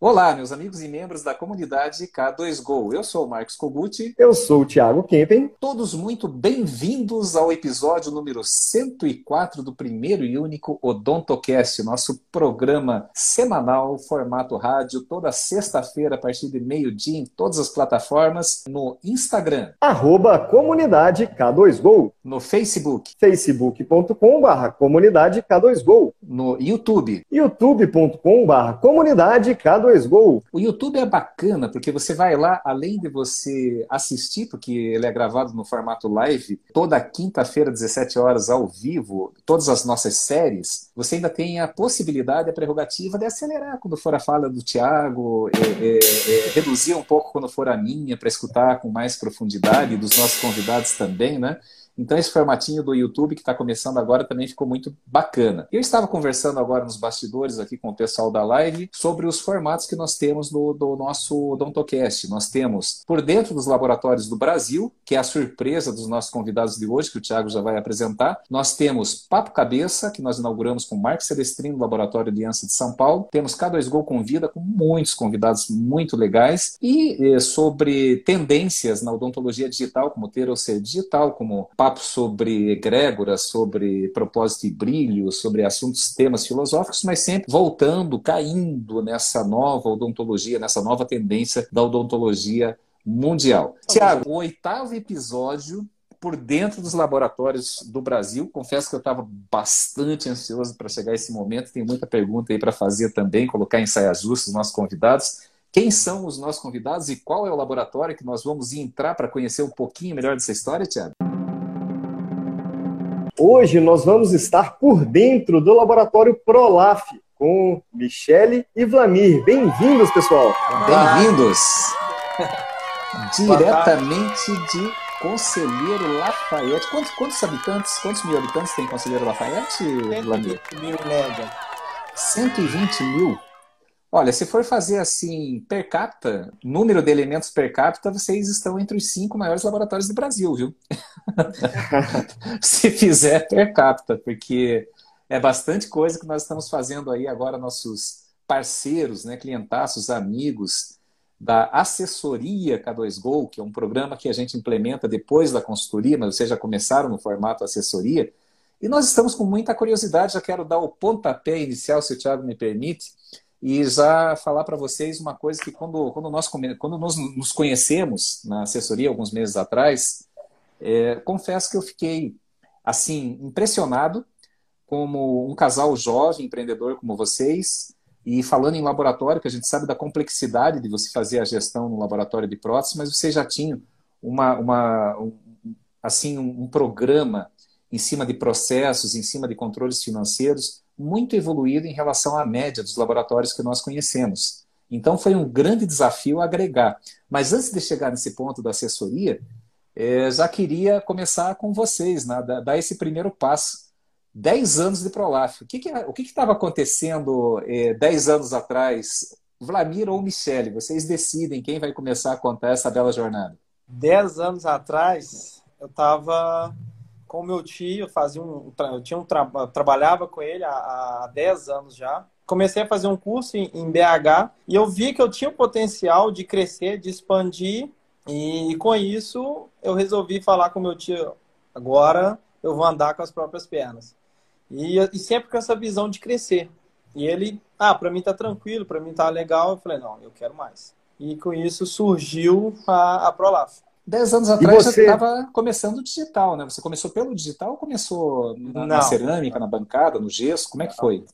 Olá, meus amigos e membros da comunidade K2Go. Eu sou o Marcos Koguti. Eu sou o Thiago Kempen. Todos muito bem-vindos ao episódio número 104 do primeiro e único OdontoCast, nosso programa semanal, formato rádio, toda sexta-feira a partir de meio-dia em todas as plataformas, no Instagram. Arroba comunidade K2Go. No Facebook. facebook.com.br comunidade K2Go. No YouTube. youtube.com.br comunidade K2Go. K2Go. O YouTube é bacana porque você vai lá, além de você assistir, porque ele é gravado no formato live, toda quinta-feira, 17 horas, ao vivo, todas as nossas séries, você ainda tem a possibilidade, a prerrogativa de acelerar quando for a fala do Tiago, é, é, é, reduzir um pouco quando for a minha, para escutar com mais profundidade, dos nossos convidados também, né? Então, esse formatinho do YouTube que está começando agora também ficou muito bacana. Eu estava conversando agora nos bastidores aqui com o pessoal da live sobre os formatos que nós temos no, do nosso Odontocast. Nós temos por dentro dos laboratórios do Brasil, que é a surpresa dos nossos convidados de hoje, que o Thiago já vai apresentar. Nós temos Papo Cabeça, que nós inauguramos com o Marcos Celestino, do Laboratório Aliança de São Paulo. Temos K2Go Convida, com muitos convidados muito legais. E eh, sobre tendências na odontologia digital, como ter ou ser digital, como papo sobre egrégoras, sobre propósito e brilho, sobre assuntos, temas filosóficos, mas sempre voltando, caindo nessa nova odontologia, nessa nova tendência da odontologia mundial. Tiago, o oitavo episódio por dentro dos laboratórios do Brasil. Confesso que eu estava bastante ansioso para chegar a esse momento. Tem muita pergunta aí para fazer também, colocar em saia justa os nossos convidados. Quem são os nossos convidados e qual é o laboratório que nós vamos entrar para conhecer um pouquinho melhor dessa história, Tiago? Hoje nós vamos estar por dentro do laboratório Prolaf com Michele e Vlamir. Bem-vindos, pessoal. Bem-vindos. Diretamente de Conselheiro Lafayette. Quantos, quantos, habitantes, quantos mil habitantes tem Conselheiro Lafayette, Vlamir? 120 mil média. 120 mil? Olha, se for fazer assim, per capita, número de elementos per capita, vocês estão entre os cinco maiores laboratórios do Brasil, viu? se fizer per capita, porque é bastante coisa que nós estamos fazendo aí agora, nossos parceiros, né, clientaços, amigos da assessoria K2Go, que é um programa que a gente implementa depois da consultoria, mas vocês já começaram no formato assessoria. E nós estamos com muita curiosidade, já quero dar o pontapé inicial, se o Thiago me permite, e já falar para vocês uma coisa que quando, quando, nós, quando nós nos conhecemos na assessoria alguns meses atrás, é, confesso que eu fiquei assim impressionado como um casal jovem, empreendedor como vocês, e falando em laboratório, que a gente sabe da complexidade de você fazer a gestão no laboratório de próteses, mas vocês já tinham uma, uma um, assim um, um programa em cima de processos, em cima de controles financeiros muito evoluído em relação à média dos laboratórios que nós conhecemos. Então foi um grande desafio agregar. Mas antes de chegar nesse ponto da assessoria, é, já queria começar com vocês, né, dar esse primeiro passo. Dez anos de Prolaf. O que estava acontecendo é, dez anos atrás? Vlamir ou Michele? Vocês decidem quem vai começar a contar essa bela jornada. Dez anos atrás, eu estava com meu tio, fazia um, eu tinha um tra trabalhava com ele há, há 10 anos já. Comecei a fazer um curso em, em BH e eu vi que eu tinha o potencial de crescer, de expandir e com isso eu resolvi falar com meu tio, agora eu vou andar com as próprias pernas. E, e sempre com essa visão de crescer. E ele, ah, para mim tá tranquilo, para mim tá legal. Eu falei, não, eu quero mais. E com isso surgiu a, a Prolaf. Dez anos atrás você estava começando o digital, né? Você começou pelo digital ou começou na, na cerâmica, na bancada, no gesso? Como é que foi?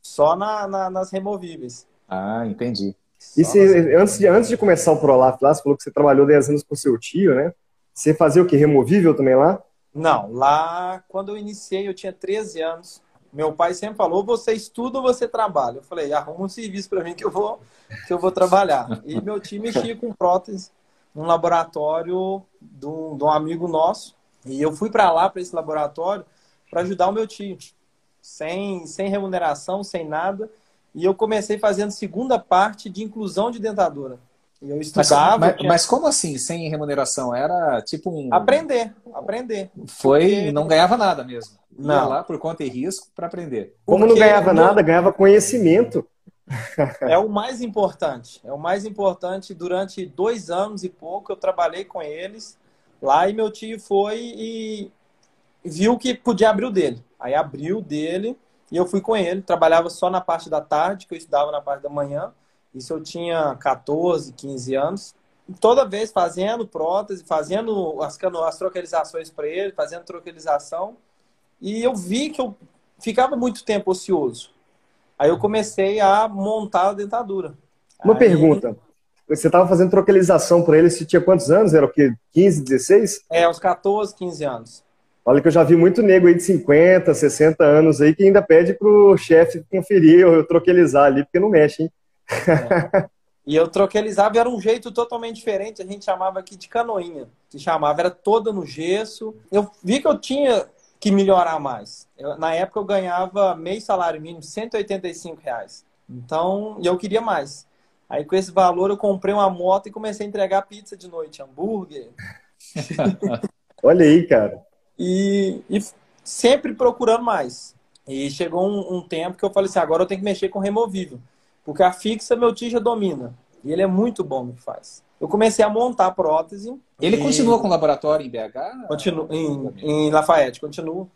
Só na, na, nas removíveis. Ah, entendi. E se, antes, de, antes de começar o Prolaf lá, você falou que você trabalhou 10 anos com seu tio, né? Você fazia o que? Removível também lá? Não, lá quando eu iniciei eu tinha 13 anos. Meu pai sempre falou: você estuda ou você trabalha? Eu falei: arruma um serviço para mim que eu vou que eu vou trabalhar. E meu time mexia com prótese num laboratório de um, de um amigo nosso. E eu fui para lá, para esse laboratório, para ajudar o meu tio. Sem, sem remuneração, sem nada. E eu comecei fazendo segunda parte de inclusão de dentadura. E eu estudava. Mas, mas, mas, como assim, sem remuneração? Era tipo um. Aprender, aprender. Foi Porque... não ganhava nada mesmo. Não. Ia lá por conta e risco para aprender. Como Porque não ganhava nada, ganhava conhecimento. É o mais importante. É o mais importante. Durante dois anos e pouco eu trabalhei com eles lá e meu tio foi e viu que podia abrir o dele. Aí abriu o dele e eu fui com ele. Trabalhava só na parte da tarde, que eu estudava na parte da manhã. Isso eu tinha 14, 15 anos. Toda vez fazendo prótese, fazendo as, as troquelizações para ele, fazendo troquelização. E eu vi que eu ficava muito tempo ocioso. Aí eu comecei a montar a dentadura. Uma Aí... pergunta. Você estava fazendo troquelização para ele, você tinha quantos anos? Era o quê? 15, 16? É, uns 14, 15 anos. Olha que eu já vi muito nego aí de 50, 60 anos aí que ainda pede pro chefe conferir ou troquelizar ali, porque não mexe, hein? É. E eu troquelizava era um jeito totalmente diferente. A gente chamava aqui de canoinha. Se chamava, era toda no gesso. Eu vi que eu tinha que melhorar mais. Eu, na época eu ganhava meio salário mínimo, 185 reais. Então, eu queria mais. Aí com esse valor eu comprei uma moto e comecei a entregar pizza de noite, hambúrguer. Olha aí, cara. E, e, sempre procurando mais. E chegou um, um, tempo que eu falei assim, agora eu tenho que mexer com removível. Porque a fixa meu tio já domina. E ele é muito bom no que faz. Eu comecei a montar a prótese. Ele e... continua com o laboratório em BH? Continua, em, em Lafayette, continua.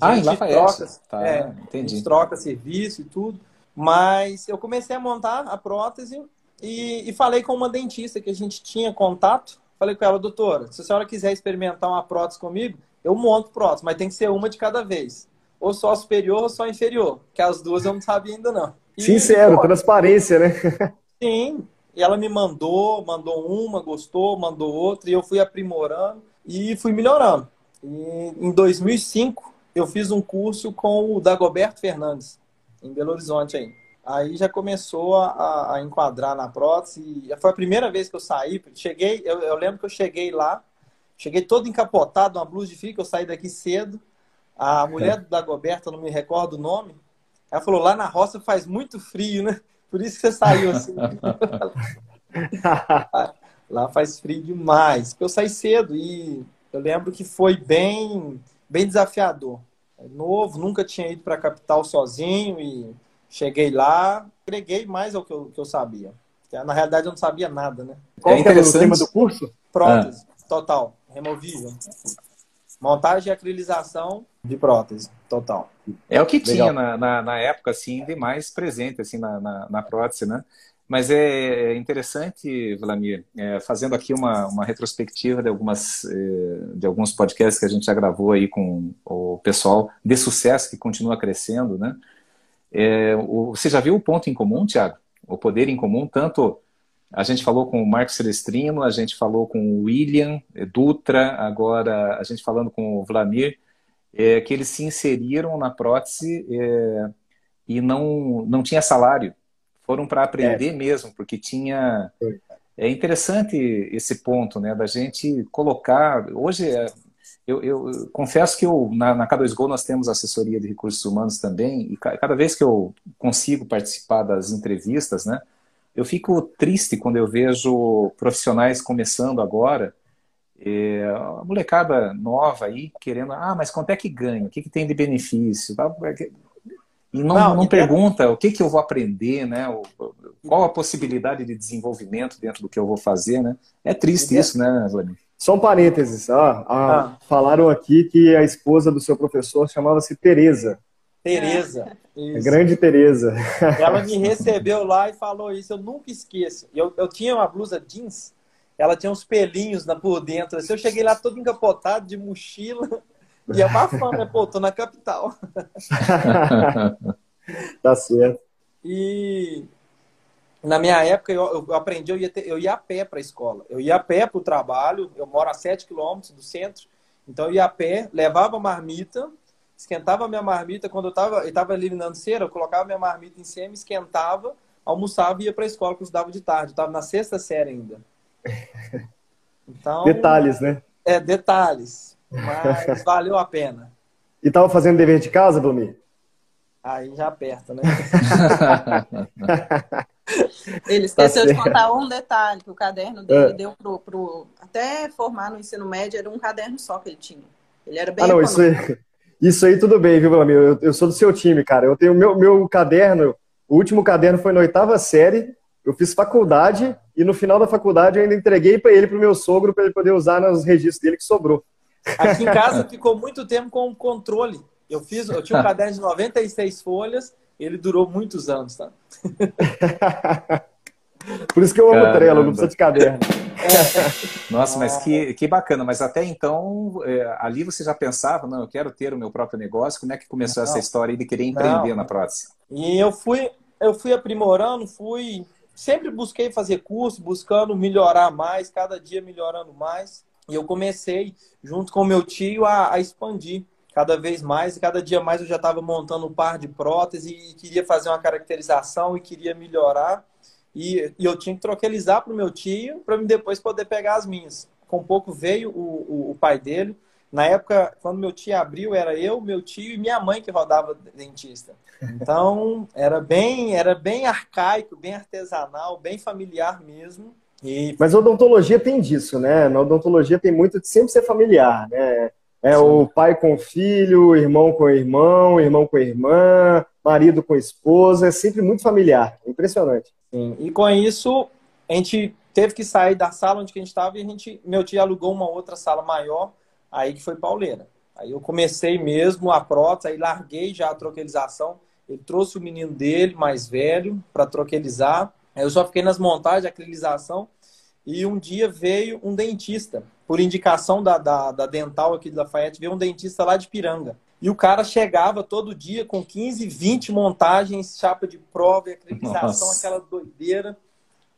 Ah, em Lafayette. Troca, tá, é, entendi. A gente troca serviço e tudo. Mas eu comecei a montar a prótese e, e, falei com uma dentista que a gente tinha contato. Falei com ela, doutora, se a senhora quiser experimentar uma prótese comigo, eu monto prótese, mas tem que ser uma de cada vez. Ou só superior ou só inferior, que as duas eu não sabia ainda não. E, Sincero, transparência, né? Sim, e ela me mandou, mandou uma, gostou, mandou outra, e eu fui aprimorando e fui melhorando. E em 2005, eu fiz um curso com o Dagoberto Fernandes, em Belo Horizonte aí. Aí já começou a, a enquadrar na prótese. Foi a primeira vez que eu saí. Cheguei, eu, eu, lembro que eu cheguei lá, cheguei todo encapotado, uma blusa de frio, que eu saí daqui cedo. A mulher da Dagoberto, não me recordo o nome, ela falou: lá na roça faz muito frio, né? Por isso que você saiu assim. Lá faz frio demais. Eu saí cedo e eu lembro que foi bem, bem desafiador. É novo, nunca tinha ido para a capital sozinho e cheguei lá, agreguei mais ao que eu, que eu sabia. Na realidade, eu não sabia nada, né? Qual é era o tema do curso? Prótese, ah. total, removível. Montagem e acrilização de prótese, total. É o que Legal. tinha na, na, na, época, assim, de mais presente, assim, na, na, na prótese, né? Mas é, é interessante, Vladimir, é, fazendo aqui uma, uma retrospectiva de, algumas, é, de alguns podcasts que a gente já gravou aí com o pessoal de sucesso que continua crescendo, né? É, o, você já viu o ponto em comum, Tiago? O poder em comum, tanto a gente falou com o Marcos Celestrino, a gente falou com o William Dutra, agora a gente falando com o Vladimir, é, que eles se inseriram na prótese é, e não, não tinha salário. Foram para aprender é. mesmo, porque tinha. É interessante esse ponto, né, da gente colocar. Hoje, é, eu, eu confesso que eu, na, na K2Go nós temos assessoria de recursos humanos também, e cada vez que eu consigo participar das entrevistas, né, eu fico triste quando eu vejo profissionais começando agora é, a molecada nova aí querendo, ah, mas quanto é que ganha? O que, que tem de benefício? E não, não, não pergunta o que, que eu vou aprender, né? Qual a possibilidade de desenvolvimento dentro do que eu vou fazer, né? É triste isso, né, Vladimir? Só um parênteses. Ah, ah, ah. Falaram aqui que a esposa do seu professor chamava-se Tereza. Tereza. A grande Tereza. Ela me recebeu lá e falou isso, eu nunca esqueço. Eu, eu tinha uma blusa jeans ela tinha uns pelinhos na, por dentro. Assim, eu cheguei lá todo encapotado, de mochila, e é uma fã, né? Pô, tô na capital. tá certo. E na minha época eu, eu aprendi, eu ia, ter, eu ia a pé para a escola. Eu ia a pé para o trabalho, eu moro a 7 quilômetros do centro, então eu ia a pé, levava marmita, esquentava minha marmita, quando eu estava tava eliminando cera, eu colocava minha marmita em cima, esquentava, almoçava e ia para a escola, que eu estudava de tarde. Eu estava na sexta série ainda. Então, detalhes, né? É, detalhes. Mas valeu a pena. E tava fazendo dever de casa, Vlamir? Aí já aperta, né? Ele esqueceu tá de contar um detalhe, que o caderno dele é. deu pro, pro. Até formar no ensino médio, era um caderno só que ele tinha. Ele era bem. Ah, não, isso aí, isso aí tudo bem, viu, Vlamir? Eu, eu, sou do seu time, cara. Eu tenho meu, meu caderno, O último caderno foi na oitava série. Eu fiz faculdade e no final da faculdade eu ainda entreguei para ele, para o meu sogro, para ele poder usar nos registros dele que sobrou. Aqui em casa ficou muito tempo com o controle. Eu fiz, eu tinha um caderno de 96 folhas, ele durou muitos anos, tá? Por isso que eu amo Caramba. Trello, não precisa de caderno. Nossa, mas que, que bacana. Mas até então, é, ali você já pensava, não, eu quero ter o meu próprio negócio. Como é que começou não. essa história de querer empreender não. na prótese? E eu fui, eu fui aprimorando, fui... Sempre busquei fazer curso, buscando melhorar mais, cada dia melhorando mais. E eu comecei, junto com meu tio, a, a expandir cada vez mais. E cada dia mais eu já estava montando um par de próteses e queria fazer uma caracterização e queria melhorar. E, e eu tinha que troquelizar para o meu tio para depois poder pegar as minhas. Com pouco veio o, o, o, pai dele. Na época, quando meu tio abriu, era eu, meu tio e minha mãe que rodava dentista. Então, era bem, era bem arcaico, bem artesanal, bem familiar mesmo. E... Mas a odontologia tem disso, né? Na odontologia tem muito de sempre ser familiar, né? É Sim. o pai com o filho, o irmão com o irmão, o irmão com a irmã, marido com a esposa, é sempre muito familiar. Impressionante. Sim. E com isso, a gente teve que sair da sala onde a gente estava e a gente, meu tio alugou uma outra sala maior, aí que foi pauleira. Aí eu comecei mesmo a prótese, aí larguei já a troquelização. Ele trouxe o menino dele, mais velho, para troquelizar. Aí eu só fiquei nas montagens, acrilização. E um dia veio um dentista, por indicação da, da, da dental aqui de Lafayette, veio um dentista lá de Piranga. E o cara chegava todo dia com 15, 20 montagens, chapa de prova e acreditação, aquela doideira.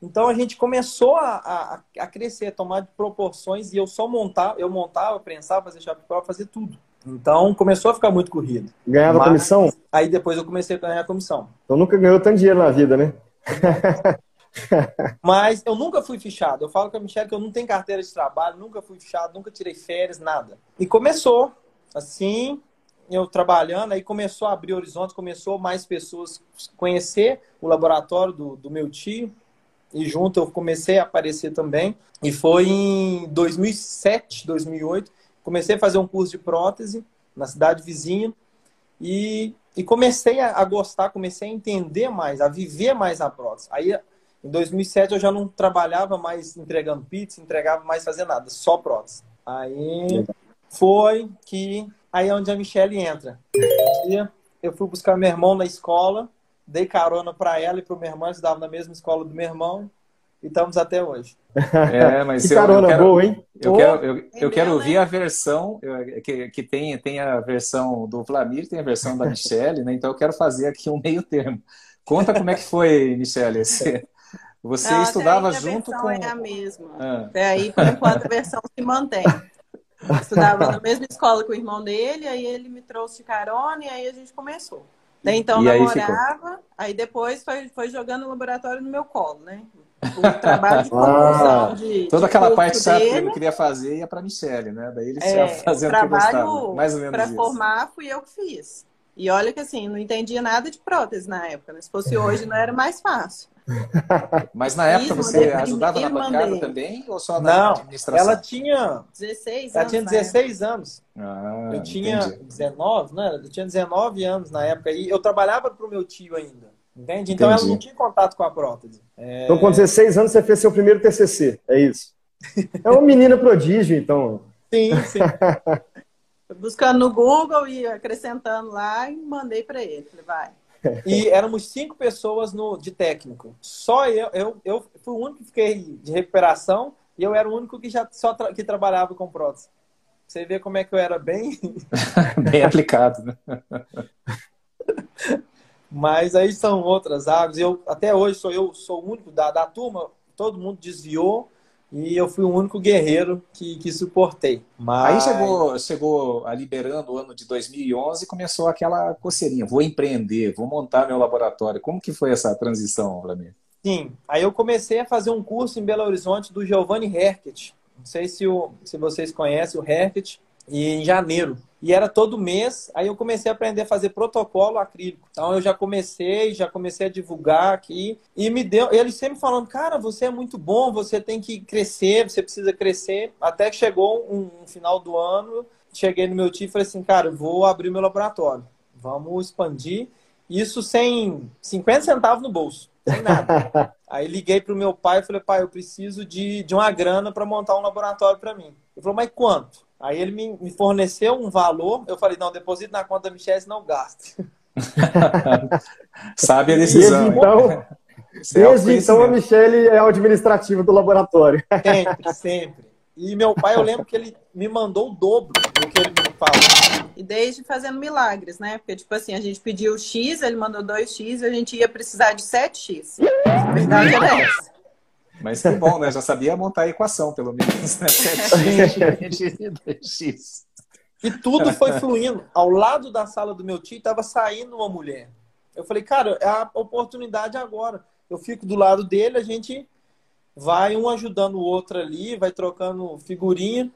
Então a gente começou a, a, a, crescer, a tomar proporções, e eu só montava, eu montava, prensava, fazia chapa de prova, fazia tudo. Então começou a ficar muito corrido. Ganhava Mas, comissão? Aí depois eu comecei a ganhar comissão. Então nunca ganhou tanto dinheiro na vida, né? Mas eu nunca fui fichado. Eu falo com a Michelle que eu não tenho carteira de trabalho, nunca fui fichado, nunca tirei férias, nada. E começou assim, eu trabalhando, aí começou a abrir horizontes, começou mais pessoas conhecer o laboratório do, do meu tio, e junto eu comecei a aparecer também. E foi em 2007, 2008, comecei a fazer um curso de prótese na cidade vizinha e, e comecei a, a gostar, comecei a entender mais, a viver mais a prótese. Aí em 2007 eu já não trabalhava mais entregando pizza, entregava mais fazer nada, só prótese. Aí foi que Aí é onde a Michelle entra. Um dia eu fui buscar meu irmão na escola, dei carona para ela e para o meu irmão, estudava na mesma escola do meu irmão, e estamos até hoje. É, mas que eu, carona eu quero, boa, hein? Eu quero, eu, eu quero ouvir a versão que, que tem, tem a versão do Vlamir, tem a versão da Michelle, né? Então eu quero fazer aqui um meio termo. Conta como é que foi, Michelle, esse, você Não, estudava junto com. A versão é a mesma. Ah. Até aí, por enquanto, a versão se mantém. Estudava na mesma escola que o irmão dele, aí ele me trouxe de carona e aí a gente começou. Daí então e namorava, aí, aí, depois foi, foi jogando o laboratório no meu colo, né? O trabalho de ah, de, Toda de aquela parte chata que ele queria fazer ia para Michelle, né? Daí ele é, fazendo o trabalho mais ou menos Para formar fui eu que fiz. E olha que assim, não entendia nada de prótese na época, né? Se fosse hoje não era mais fácil. Mas na época você ajudava na bancada também ou só na Não, administração? ela tinha 16 anos. Ela tinha 16 anos. Ah, eu tinha entendi. 19, né? Eu tinha 19 anos na época e eu trabalhava para o meu tio ainda. Entende? Então entendi. ela não tinha contato com a prótese. É... Então, com 16 anos, você fez seu primeiro TCC, é isso? É uma menina prodígio, então. Sim, sim. Buscando no Google e acrescentando lá e mandei para ele. Falei, vai. E éramos cinco pessoas no, de técnico. Só eu, eu, eu fui o único que fiquei de recuperação e eu era o único que já só tra que trabalhava com prótese. Você vê como é que eu era bem. bem aplicado, né? Mas aí são outras águas. Eu, até hoje sou eu sou o único da, da turma, todo mundo desviou e eu fui o único guerreiro que, que suportei. Mas... Aí chegou, chegou a liberando o ano de 2011 e começou aquela coceirinha. Vou empreender, vou montar meu laboratório. Como que foi essa transição, Vladimir? Sim, aí eu comecei a fazer um curso em Belo Horizonte do Giovanni Herket. Não sei se, o, se vocês conhecem o Herket. E em janeiro. E era todo mês, aí eu comecei a aprender a fazer protocolo acrílico. Então eu já comecei, já comecei a divulgar aqui. E me deu, ele sempre falando, cara, você é muito bom, você tem que crescer, você precisa crescer. Até que chegou um, um final do ano, cheguei no meu tio e falei assim, cara, eu vou abrir meu laboratório. Vamos expandir. Isso sem 50 centavos no bolso, sem nada. Aí liguei pro meu pai e falei, pai, eu preciso de, de uma grana para montar um laboratório para mim. Ele falou, mas quanto? Aí ele me, me forneceu um valor, eu falei, não, deposito na conta da Michelle, não gasto. Sabe a decisão. Desde então, desde então a Michelle é o administrativo do laboratório. Sempre, sempre. E meu pai, eu lembro que ele me mandou o dobro do que ele me falou. E desde fazendo milagres, né? Porque, tipo assim, a gente pediu X, ele mandou 2X e a gente ia precisar de 7X. A verdade era essa. Mas que bom, né? Já sabia montar a equação, pelo menos, né? 7X, 2X. E tudo foi fluindo. Ao lado da sala do meu tio estava saindo uma mulher. Eu falei, cara, é a oportunidade agora. Eu fico do lado dele, a gente vai um ajudando o outro ali, vai trocando figurinha.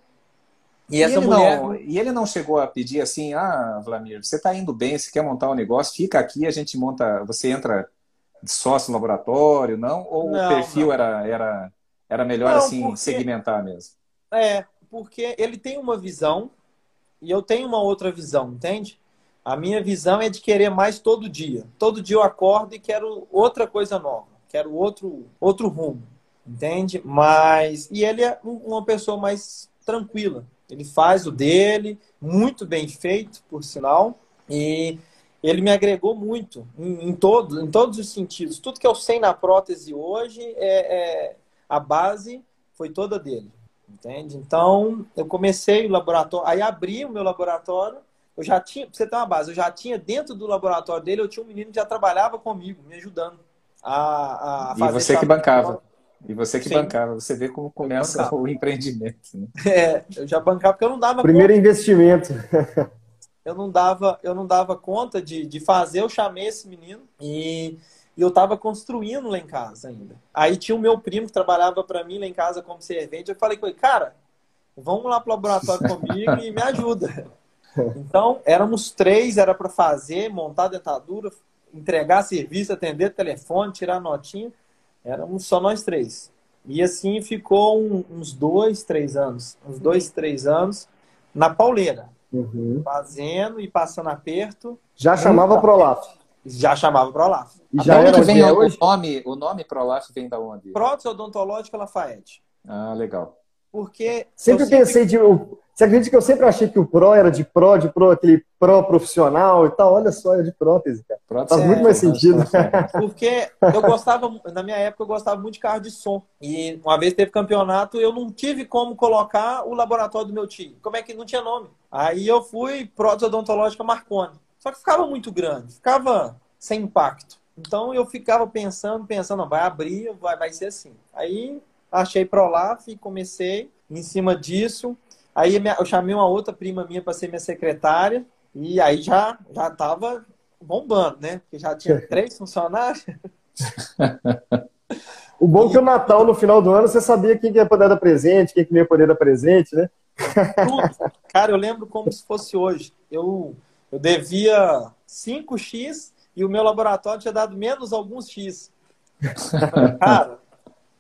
E, e essa mulher. Não, e ele não chegou a pedir assim: ah, Vladimir, você está indo bem, você quer montar um negócio, fica aqui, a gente monta. Você entra de sócio laboratório, não? Ou não, o perfil não. Era, era, era melhor não, assim porque... segmentar mesmo? É, porque ele tem uma visão e eu tenho uma outra visão, entende? A minha visão é de querer mais todo dia. Todo dia eu acordo e quero outra coisa nova, quero outro, outro rumo entende? Mas e ele é uma pessoa mais tranquila. Ele faz o dele, muito bem feito, por sinal, e ele me agregou muito em, em, todo, em todos os sentidos. Tudo que eu sei na prótese hoje é, é a base foi toda dele, entende? Então eu comecei o laboratório, aí abri o meu laboratório. Eu já tinha, pra você ter uma base, eu já tinha dentro do laboratório dele, eu tinha um menino que já trabalhava comigo, me ajudando a, a fazer. E você que bancava. E você que Sim. bancava, você vê como começa o empreendimento. Né? É, eu já bancava porque eu não dava Primeiro conta. investimento. Eu não dava, eu não dava conta de, de fazer, eu chamei esse menino e, e eu estava construindo lá em casa ainda. Aí tinha o meu primo que trabalhava para mim lá em casa como servente, eu falei com ele, cara, vamos lá pro laboratório comigo e me ajuda. Então, éramos três, era para fazer, montar dentadura, entregar serviço, atender telefone, tirar notinha. Éramos só nós três. E assim ficou um, uns dois, três anos. Uns dois, três anos na pauleira. Uhum. Fazendo e passando aperto. Já chamava Prolaf. Já chamava Prolaf. E já era que vem o, hoje? nome, o nome Prolaf vem da onde? Prótese Odontológica Lafayette. Ah, legal. Porque. Sempre, sempre... pensei de. Você acredita que eu sempre achei que o Pro era de Pro, de Pro, aquele Pro profissional e tal? Olha só, é de prótese, cara. Prótese Faz é, muito mais sentido. Porque eu gostava, na minha época, eu gostava muito de carro de som. E uma vez teve campeonato, eu não tive como colocar o laboratório do meu time. Como é que não tinha nome? Aí eu fui prótese odontológica Marconi. Só que ficava muito grande, ficava sem impacto. Então eu ficava pensando, pensando, não, vai abrir, vai, vai ser assim. Aí achei Prolaf e comecei em cima disso. Aí eu chamei uma outra prima minha para ser minha secretária e aí já já estava bombando, né? Porque já tinha três funcionários. o bom é que o Natal, no final do ano, você sabia quem ia poder dar presente, quem ia poder dar presente, né? Tudo. Cara, eu lembro como se fosse hoje. Eu, eu devia 5x e o meu laboratório tinha dado menos alguns x. Cara,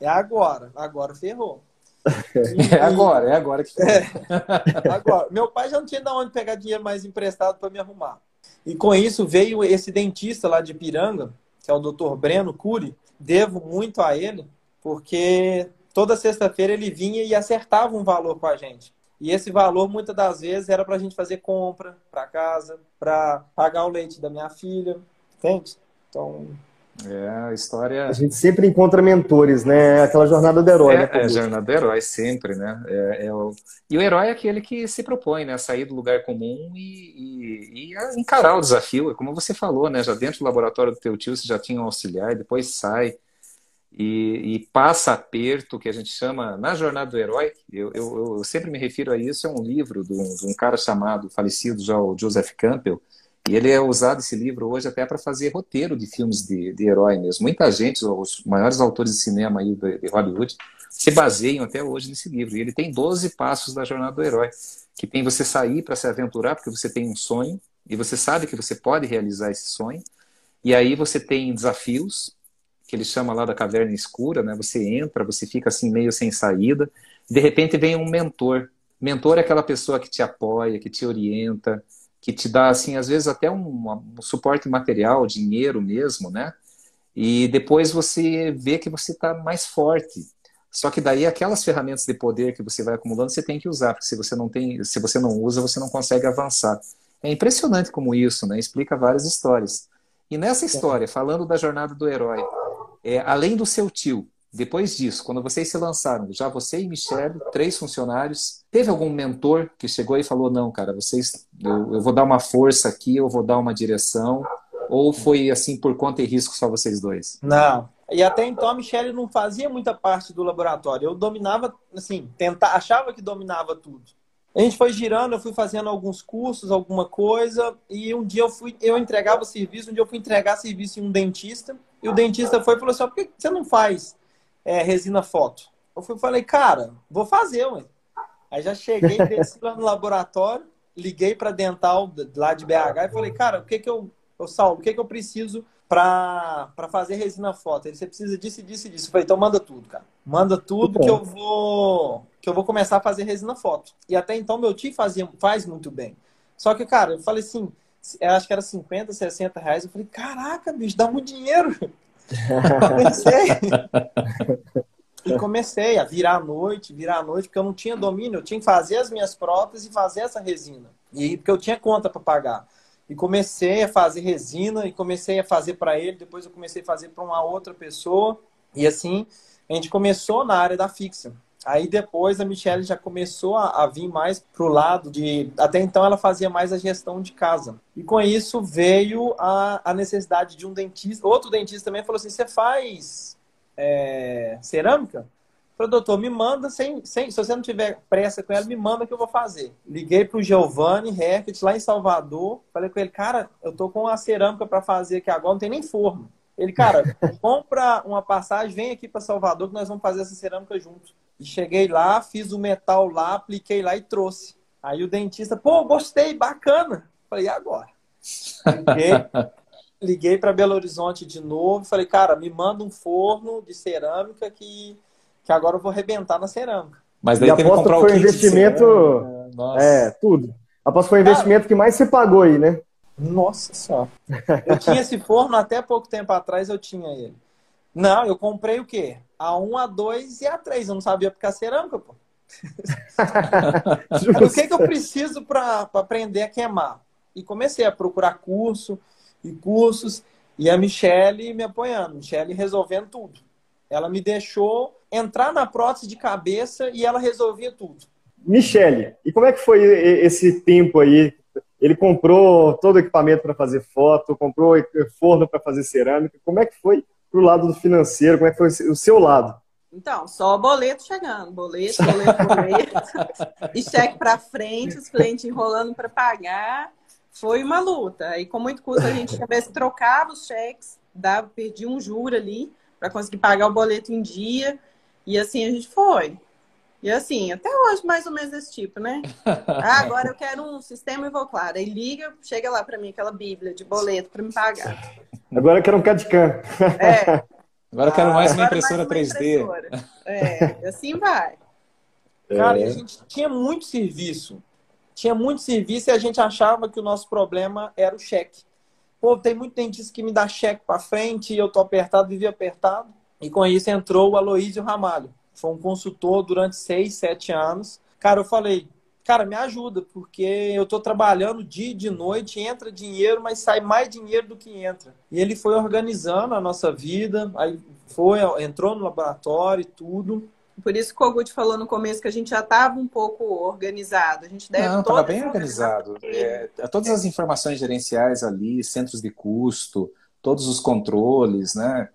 é agora. Agora ferrou. É agora, é agora que. É, agora. Meu pai já não tinha de onde pegar dinheiro mais emprestado para me arrumar. E com isso veio esse dentista lá de Piranga, que é o Dr. Breno Cury. Devo muito a ele, porque toda sexta-feira ele vinha e acertava um valor com a gente. E esse valor, muitas das vezes, era para a gente fazer compra para casa, para pagar o leite da minha filha, entende? Então, é, a história. A gente sempre encontra mentores, né? Aquela jornada do herói. É, né, é jornada do herói, sempre, né? É, é o... E o herói é aquele que se propõe, né? Sair do lugar comum e, e, e, encarar o desafio. É como você falou, né? Já dentro do laboratório do teu tio você já tinha um auxiliar, depois sai e, e passa aperto, que a gente chama na jornada do herói. Eu, eu, eu sempre me refiro a isso. É um livro de um, de um cara chamado, falecido já, o Joseph Campbell e ele é usado, esse livro, hoje até para fazer roteiro de filmes de, de herói mesmo. Muita gente, os maiores autores de cinema aí de, de Hollywood, se baseiam até hoje nesse livro. E ele tem 12 passos da jornada do herói, que tem você sair para se aventurar, porque você tem um sonho, e você sabe que você pode realizar esse sonho. E aí você tem desafios, que ele chama lá da caverna escura, né? Você entra, você fica assim meio sem saída. De repente vem um mentor. Mentor é aquela pessoa que te apoia, que te orienta, que te dá, assim, às vezes até um, um suporte material, dinheiro mesmo, né? E depois você vê que você está mais forte. Só que daí aquelas ferramentas de poder que você vai acumulando, você tem que usar, porque se você não tem, se você não usa, você não consegue avançar. É impressionante como isso, né? Explica várias histórias. E nessa história, falando da jornada do herói, é, além do seu tio, depois disso, quando vocês se lançaram, já você e Michelle, três funcionários, teve algum mentor que chegou e falou: não, cara, vocês, eu, eu vou dar uma força aqui, eu vou dar uma direção? Ou foi assim por conta e risco só vocês dois? Não. E até então a Michelle não fazia muita parte do laboratório. Eu dominava, assim, tentar, achava que dominava tudo. A gente foi girando, eu fui fazendo alguns cursos, alguma coisa, e um dia eu fui, eu entregava serviço, um dia eu fui entregar serviço em um dentista, e o dentista foi e falou assim: por que você não faz é, resina foto. Eu fui, falei, cara, vou fazer, ué. Aí já cheguei, desci lá no laboratório, liguei para dental lá de BH e falei, cara, o que que eu, eu Saulo, o que que eu preciso para fazer resina foto? Ele, você precisa disso e disso e disso. Eu falei, então manda tudo, cara. Manda tudo que eu vou que eu vou começar a fazer resina foto. E até então meu tio fazia, faz muito bem. Só que, cara, eu falei assim, eu acho que era 50, 60 reais. Eu falei, caraca, bicho, dá muito dinheiro. Comecei. e comecei a virar à noite, virar à noite, porque eu não tinha domínio, eu tinha que fazer as minhas próteses e fazer essa resina. E porque eu tinha conta para pagar. E comecei a fazer resina e comecei a fazer para ele, depois eu comecei a fazer para uma outra pessoa. E assim, a gente começou na área da fixa. Aí depois a Michelle já começou a, a vir mais pro lado de. Até então ela fazia mais a gestão de casa. E com isso veio a, a necessidade de um dentista. Outro dentista também falou assim: você faz é, cerâmica? Falei, doutor, me manda, sem, sem, se você não tiver pressa com ela, me manda que eu vou fazer. Liguei pro Giovanni Herket lá em Salvador. Falei com ele, cara, eu tô com a cerâmica para fazer aqui agora, não tem nem forno. Ele, cara, compra uma passagem, vem aqui para Salvador que nós vamos fazer essa cerâmica juntos. E cheguei lá, fiz o metal lá, apliquei lá e trouxe. Aí o dentista, pô, gostei, bacana. Falei, e agora? Liguei, liguei para Belo Horizonte de novo. Falei, cara, me manda um forno de cerâmica que, que agora eu vou arrebentar na cerâmica. Mas daí tem que comprar foi o investimento. É, tudo. Aposto que foi o investimento que mais se pagou aí, né? Nossa só. Eu tinha esse forno até pouco tempo atrás, eu tinha ele. Não, eu comprei o quê? A 1, a 2 e a 3. Eu não sabia aplicar cerâmica, pô. o que, que eu preciso para aprender a queimar? E comecei a procurar curso e cursos. E a Michelle me apoiando, Michelle resolvendo tudo. Ela me deixou entrar na prótese de cabeça e ela resolvia tudo. Michele, e como é que foi esse tempo aí? Ele comprou todo o equipamento para fazer foto, comprou forno para fazer cerâmica. Como é que foi para o lado do financeiro? Como é que foi o seu lado? Então, só boleto chegando, boleto, boleto, boleto, e cheque para frente, os clientes enrolando para pagar. Foi uma luta. E com muito custo a gente vezes trocava os cheques, dava, perdi um juro ali para conseguir pagar o boleto em dia. E assim a gente foi. E assim, até hoje, mais ou menos desse tipo, né? Ah, agora eu quero um sistema e vou claro. Aí liga, chega lá para mim aquela bíblia de boleto para me pagar. Agora eu quero um CAD-CAM. É. Agora eu quero mais uma impressora mais uma 3D. Impressora. É, assim vai. Cara, é. a gente tinha muito serviço. Tinha muito serviço e a gente achava que o nosso problema era o cheque. Pô, tem muito dentista que me dá cheque para frente e eu tô apertado, vivia apertado. E com isso entrou o Aloísio Ramalho foi um consultor durante seis, sete anos. Cara, eu falei, cara, me ajuda, porque eu estou trabalhando dia e de noite, entra dinheiro, mas sai mais dinheiro do que entra. E ele foi organizando a nossa vida, aí foi, entrou no laboratório e tudo. Por isso que o Kogut falou no começo que a gente já estava um pouco organizado. A gente deve Não, estava bem organizado. É, todas as informações gerenciais ali, centros de custo, todos os controles, né?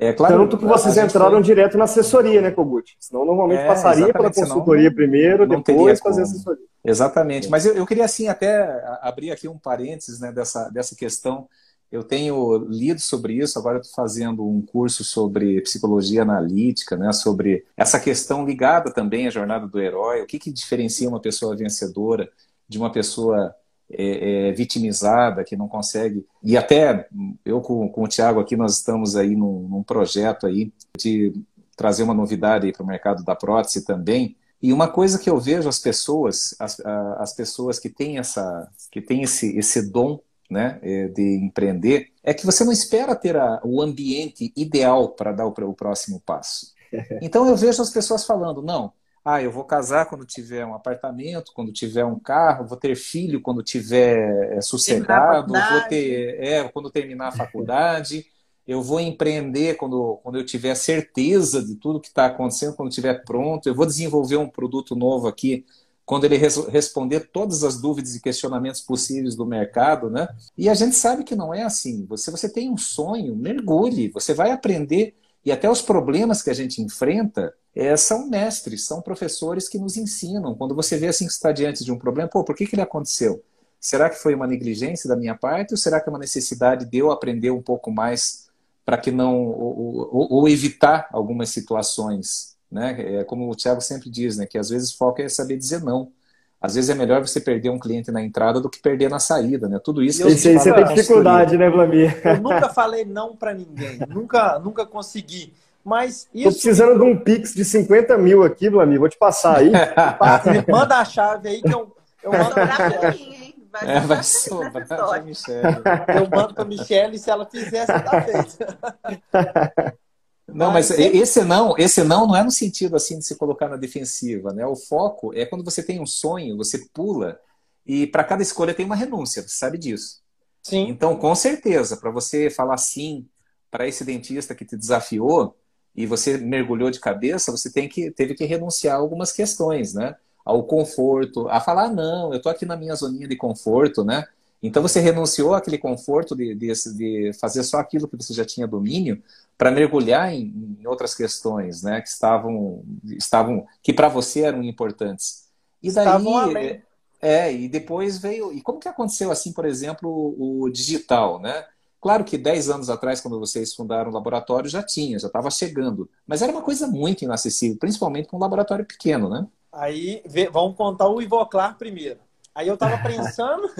É, claro, Tanto que vocês entraram foi... direto na assessoria, né, Kogut? Senão normalmente é, passaria pela consultoria senão, primeiro, não depois fazer assessoria. Exatamente. Mas eu, eu, queria, assim, até abrir aqui um parênteses né, dessa, dessa questão. Eu tenho lido sobre isso, agora estou fazendo um curso sobre psicologia analítica, né, sobre essa questão ligada também à jornada do herói. O que, que diferencia uma pessoa vencedora de uma pessoa é, é, vitimizada, que não consegue. E até eu com, com o Tiago aqui, nós estamos aí num, num projeto aí de trazer uma novidade para o mercado da prótese também, E uma coisa que eu vejo as pessoas, as, as pessoas que têm essa, que têm esse, esse dom, né, é, de empreender, é que você não espera ter a, o ambiente ideal para dar o, o próximo passo. Então eu vejo as pessoas falando, não, ah, eu vou casar quando tiver um apartamento, quando tiver um carro, vou ter filho quando tiver é, sossegado, vou ter, é, quando terminar a faculdade, eu vou empreender quando, quando eu tiver certeza de tudo que está acontecendo, quando estiver pronto, eu vou desenvolver um produto novo aqui, quando ele res responder todas as dúvidas e questionamentos possíveis do mercado, né? E a gente sabe que não é assim. Você, você tem um sonho, mergulhe, você vai aprender. E até os problemas que a gente enfrenta é, são mestres, são professores que nos ensinam. Quando você vê assim que está diante de um problema, pô, por que, que ele aconteceu? Será que foi uma negligência da minha parte ou será que é uma necessidade de eu aprender um pouco mais para que não ou, ou, ou, evitar algumas situações, né? É, como o Thiago sempre diz, né, que às vezes o foco é saber dizer não. Às vezes é melhor você perder um cliente na entrada do que perder na saída, né? Tudo isso. Eu sei, você tem dificuldade, né, Vlamir? Eu nunca falei não para ninguém, nunca, nunca consegui. Mas isso. Tô precisando de um Pix de 50 mil aqui, Vlamir. Vou te passar aí. Manda a chave aí que eu, eu mando pra mim, hein? Vai, é, vai sobrar pra Michelle. Eu mando pra Michelle e se ela fizer, você tá feito. Não, mas, mas esse não, esse não não é no sentido assim de se colocar na defensiva, né? O foco é quando você tem um sonho, você pula e para cada escolha tem uma renúncia, você sabe disso. Sim. Então, com certeza, para você falar sim para esse dentista que te desafiou e você mergulhou de cabeça, você tem que teve que renunciar a algumas questões, né? Ao conforto, a falar não, eu estou aqui na minha zoninha de conforto, né? Então você renunciou àquele conforto de, de, de fazer só aquilo que você já tinha domínio para mergulhar em, em, outras questões, né, que estavam, estavam que para você eram importantes. E daí, estavam além. É, e depois veio. E como que aconteceu assim, por exemplo, o digital, né? Claro que 10 anos atrás, quando vocês fundaram o laboratório, já tinha, já estava chegando. Mas era uma coisa muito inacessível, principalmente com um laboratório pequeno, né? Aí, vamos contar o Ivoclar primeiro. Aí eu estava pensando,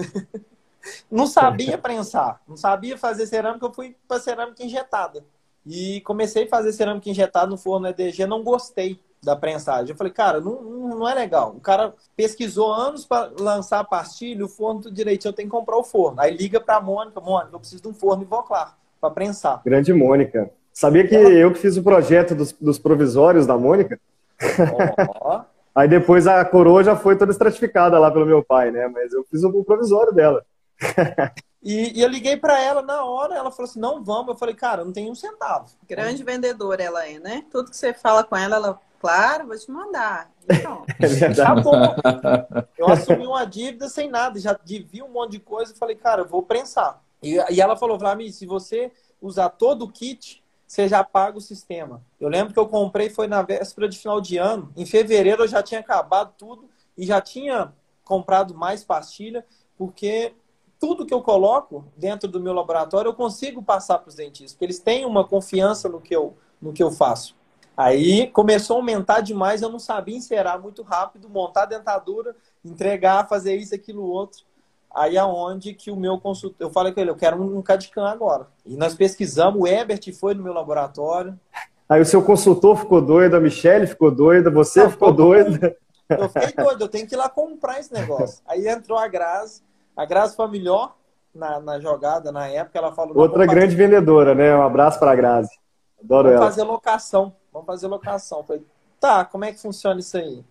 não sabia prensar, não sabia fazer cerâmica, eu fui para cerâmica injetada. E comecei a fazer cerâmica injetada no forno EDG, não gostei da prensagem. Eu falei, cara, não, não é legal. O cara pesquisou anos para lançar a pastilha, o forno tudo direitinho, eu tenho que comprar o forno. Aí liga para a Mônica, Mônica, eu preciso de um forno Ivoclar para prensar. Grande Mônica. Sabia que Ela... eu que fiz o projeto dos, dos provisórios da Mônica? Oh. Aí depois a coroa já foi toda estratificada lá pelo meu pai, né? Mas eu fiz o provisório dela. E, e, eu liguei para ela na hora, ela falou assim: não vamos. Eu falei, cara, não tem um centavo. Grande vendedora ela é, né? Tudo que você fala com ela, ela, claro, vou te mandar. Então, é já bom. Eu assumi uma dívida sem nada, já devia um monte de coisa. e falei, cara, eu vou prensar. E, e ela falou, Vlamir, se você usar todo o kit, você já paga o sistema. Eu lembro que eu comprei, foi na véspera de final de ano. Em fevereiro eu já tinha acabado tudo e já tinha comprado mais pastilha, porque tudo que eu coloco dentro do meu laboratório eu consigo passar para os dentistas, porque eles têm uma confiança no que eu, no que eu faço. Aí começou a aumentar demais, eu não sabia encerar muito rápido, montar a dentadura, entregar, fazer isso, aquilo, outro. Aí aonde é que o meu consultor, eu falei com ele, eu quero um CAD-CAM agora. E nós pesquisamos, o Ebert foi no meu laboratório. Aí o seu consultor ficou doido, a Michelle ficou doida, você não, ficou doida. Eu fiquei doido, eu tenho que ir lá comprar esse negócio. Aí entrou a Grazi, a Grazi foi a melhor na, na jogada na época. Ela falou: Outra grande fazer... vendedora, né? Um abraço para a Grazi. Adoro vamos ela. fazer locação. Vamos fazer locação. Eu falei: tá, como é que funciona isso aí?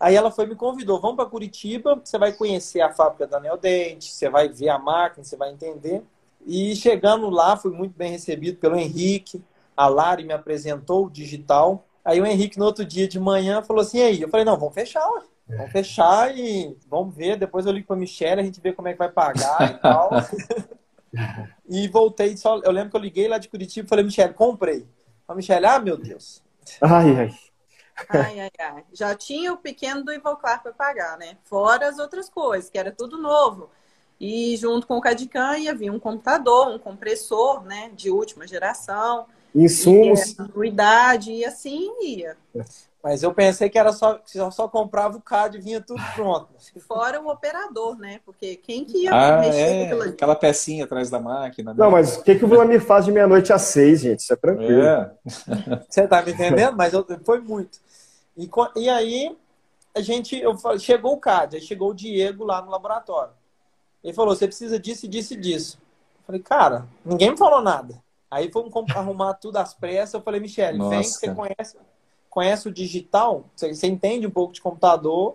Aí ela foi me convidou, vamos para Curitiba, você vai conhecer a fábrica da Neodente, você vai ver a máquina, você vai entender. E chegando lá, fui muito bem recebido pelo Henrique. A Lari me apresentou o digital. Aí o Henrique, no outro dia de manhã, falou assim: aí? Eu falei: não, vamos fechar. Vamos fechar e vamos ver. Depois eu ligo para a Michelle, a gente vê como é que vai pagar e tal. e voltei só. Eu lembro que eu liguei lá de Curitiba e falei, Michelle, comprei. A Michelle, ah, meu Deus. Ai, ai. Ai, ai, ai. Já tinha o pequeno do Ivoclar para pagar, né? Fora as outras coisas, que era tudo novo. E junto com o Cadicam ia vir um computador, um compressor, né? De última geração. Insumos. E, anuidade, e assim ia. Mas eu pensei que era só que só comprava o CAD e vinha tudo pronto. Fora o operador, né? Porque quem que ia ah, mexer é, aquela pecinha atrás da máquina. Né? Não, mas o que, que o Vladimir faz de meia-noite às seis, gente? Isso é tranquilo. É. Você tá me entendendo? Mas eu, foi muito. E, e aí a gente, eu chegou o CAD, aí chegou o Diego lá no laboratório. Ele falou, você precisa disso, disso e disso. Eu falei, cara, ninguém me falou nada. Aí fomos arrumar tudo às pressas. Eu falei, Michele, vem que você conhece, conhece o digital, você, você, entende um pouco de computador,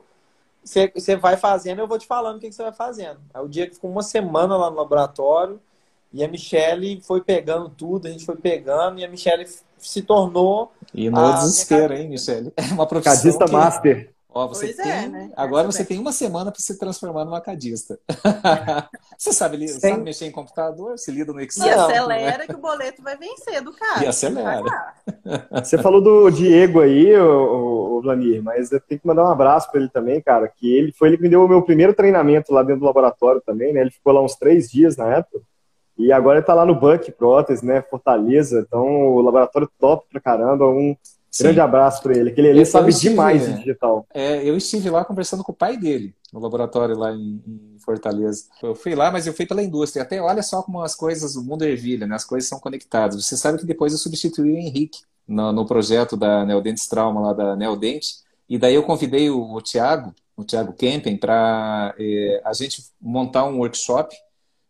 você, você vai fazendo, eu vou te falando o que, que você vai fazendo. Aí o dia que ficou uma semana lá no laboratório, e a Michelle foi pegando tudo, a gente foi pegando, e a Michelle se tornou. E no desespero, hein, Michelle? É uma profissão. Cadista que... master. Ó, você pois é, tem, é, né? Agora você tem uma semana para se transformar numa cadista. você sabe, sabe, mexer em computador, se lida no Excel. E acelera né? que o boleto vai vencer do cara. E acelera. Você falou do Diego aí, o, o Vlamir, mas eu tenho que mandar um abraço para ele também, cara, que ele foi ele que me deu o meu primeiro treinamento lá dentro do laboratório também, né? Ele ficou lá uns três dias na época. E agora ele tá lá no Buck Prótese, né? Fortaleza. Então, o laboratório top pra caramba. Um Sim. grande abraço para ele, que ele, ele sabe estive, demais de digital. É, eu estive lá conversando com o pai dele, no laboratório lá em, em, Fortaleza. Eu fui lá, mas eu fui pela indústria. Até olha só como as coisas, o mundo ervilha, né? As coisas são conectadas. Você sabe que depois eu substituí o Henrique no, no projeto da Neodentes Trauma, lá da Neodente. E daí eu convidei o, o Tiago, o Tiago Kempen, para é, a gente montar um workshop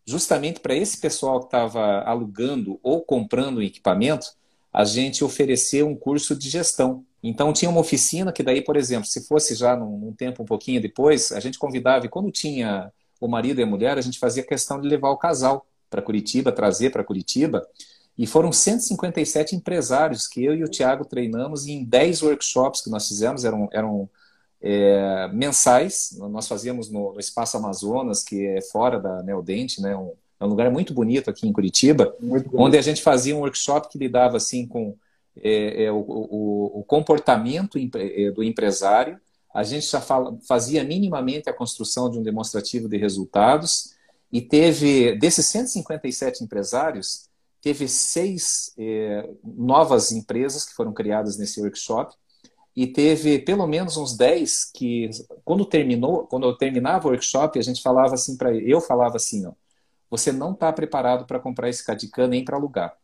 justamente para esse pessoal que estava alugando ou comprando equipamento, a gente oferecer um curso de gestão. Então tinha uma oficina que daí, por exemplo, se fosse já num, num tempo um pouquinho depois, a gente convidava, e quando tinha o marido e a mulher, a gente fazia questão de levar o casal para Curitiba, trazer para Curitiba, e foram 157 empresários que eu e o Tiago treinamos em 10 workshops que nós fizemos, eram, eram é, mensais. Nós fazíamos no, no, Espaço Amazonas, que é fora da Neodente, né? Um, é um lugar muito bonito aqui em Curitiba, onde a gente fazia um workshop que lidava assim com é, é, o, o, o, comportamento é, do empresário. A gente já fala, fazia minimamente a construção de um demonstrativo de resultados e teve, desses 157 empresários, teve seis é, novas empresas que foram criadas nesse workshop e teve pelo menos uns 10 que, quando terminou, quando eu terminava o workshop, a gente falava assim para eu falava assim, ó, você não está preparado para comprar esse Cadican nem para alugar.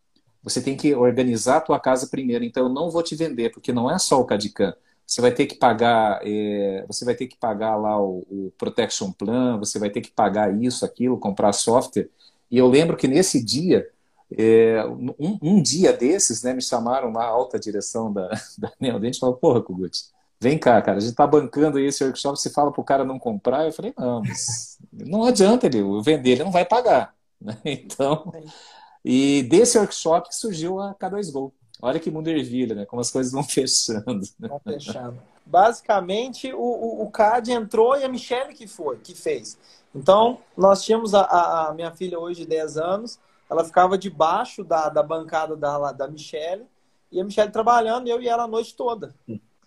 Você tem que organizar a tua casa primeiro, então eu não vou te vender, porque não é só o Cadican. Você vai ter que pagar, é, você vai ter que pagar lá o, o Protection Plan, você vai ter que pagar isso, aquilo, comprar software. E eu lembro que nesse dia é, um, um, dia desses, né, me chamaram lá, a alta direção da, da Neodente, e falaram, porra, Kugut, vem cá, cara, a gente tá bancando esse workshop, você fala pro cara não comprar, eu falei, não, mas não adianta ele, eu vender, ele não vai pagar. Né? Então, e desse workshop que surgiu a K2Go. Olha que mundo ervilha, né? Como as coisas vão fechando. Vão fechando. Basicamente, o, o, o CAD entrou e a Michelle que foi, que fez. Então, nós tínhamos a, a minha filha hoje de 10 anos, ela ficava debaixo da, da bancada da, da Michelle, e a Michelle trabalhando, eu e ela a noite toda.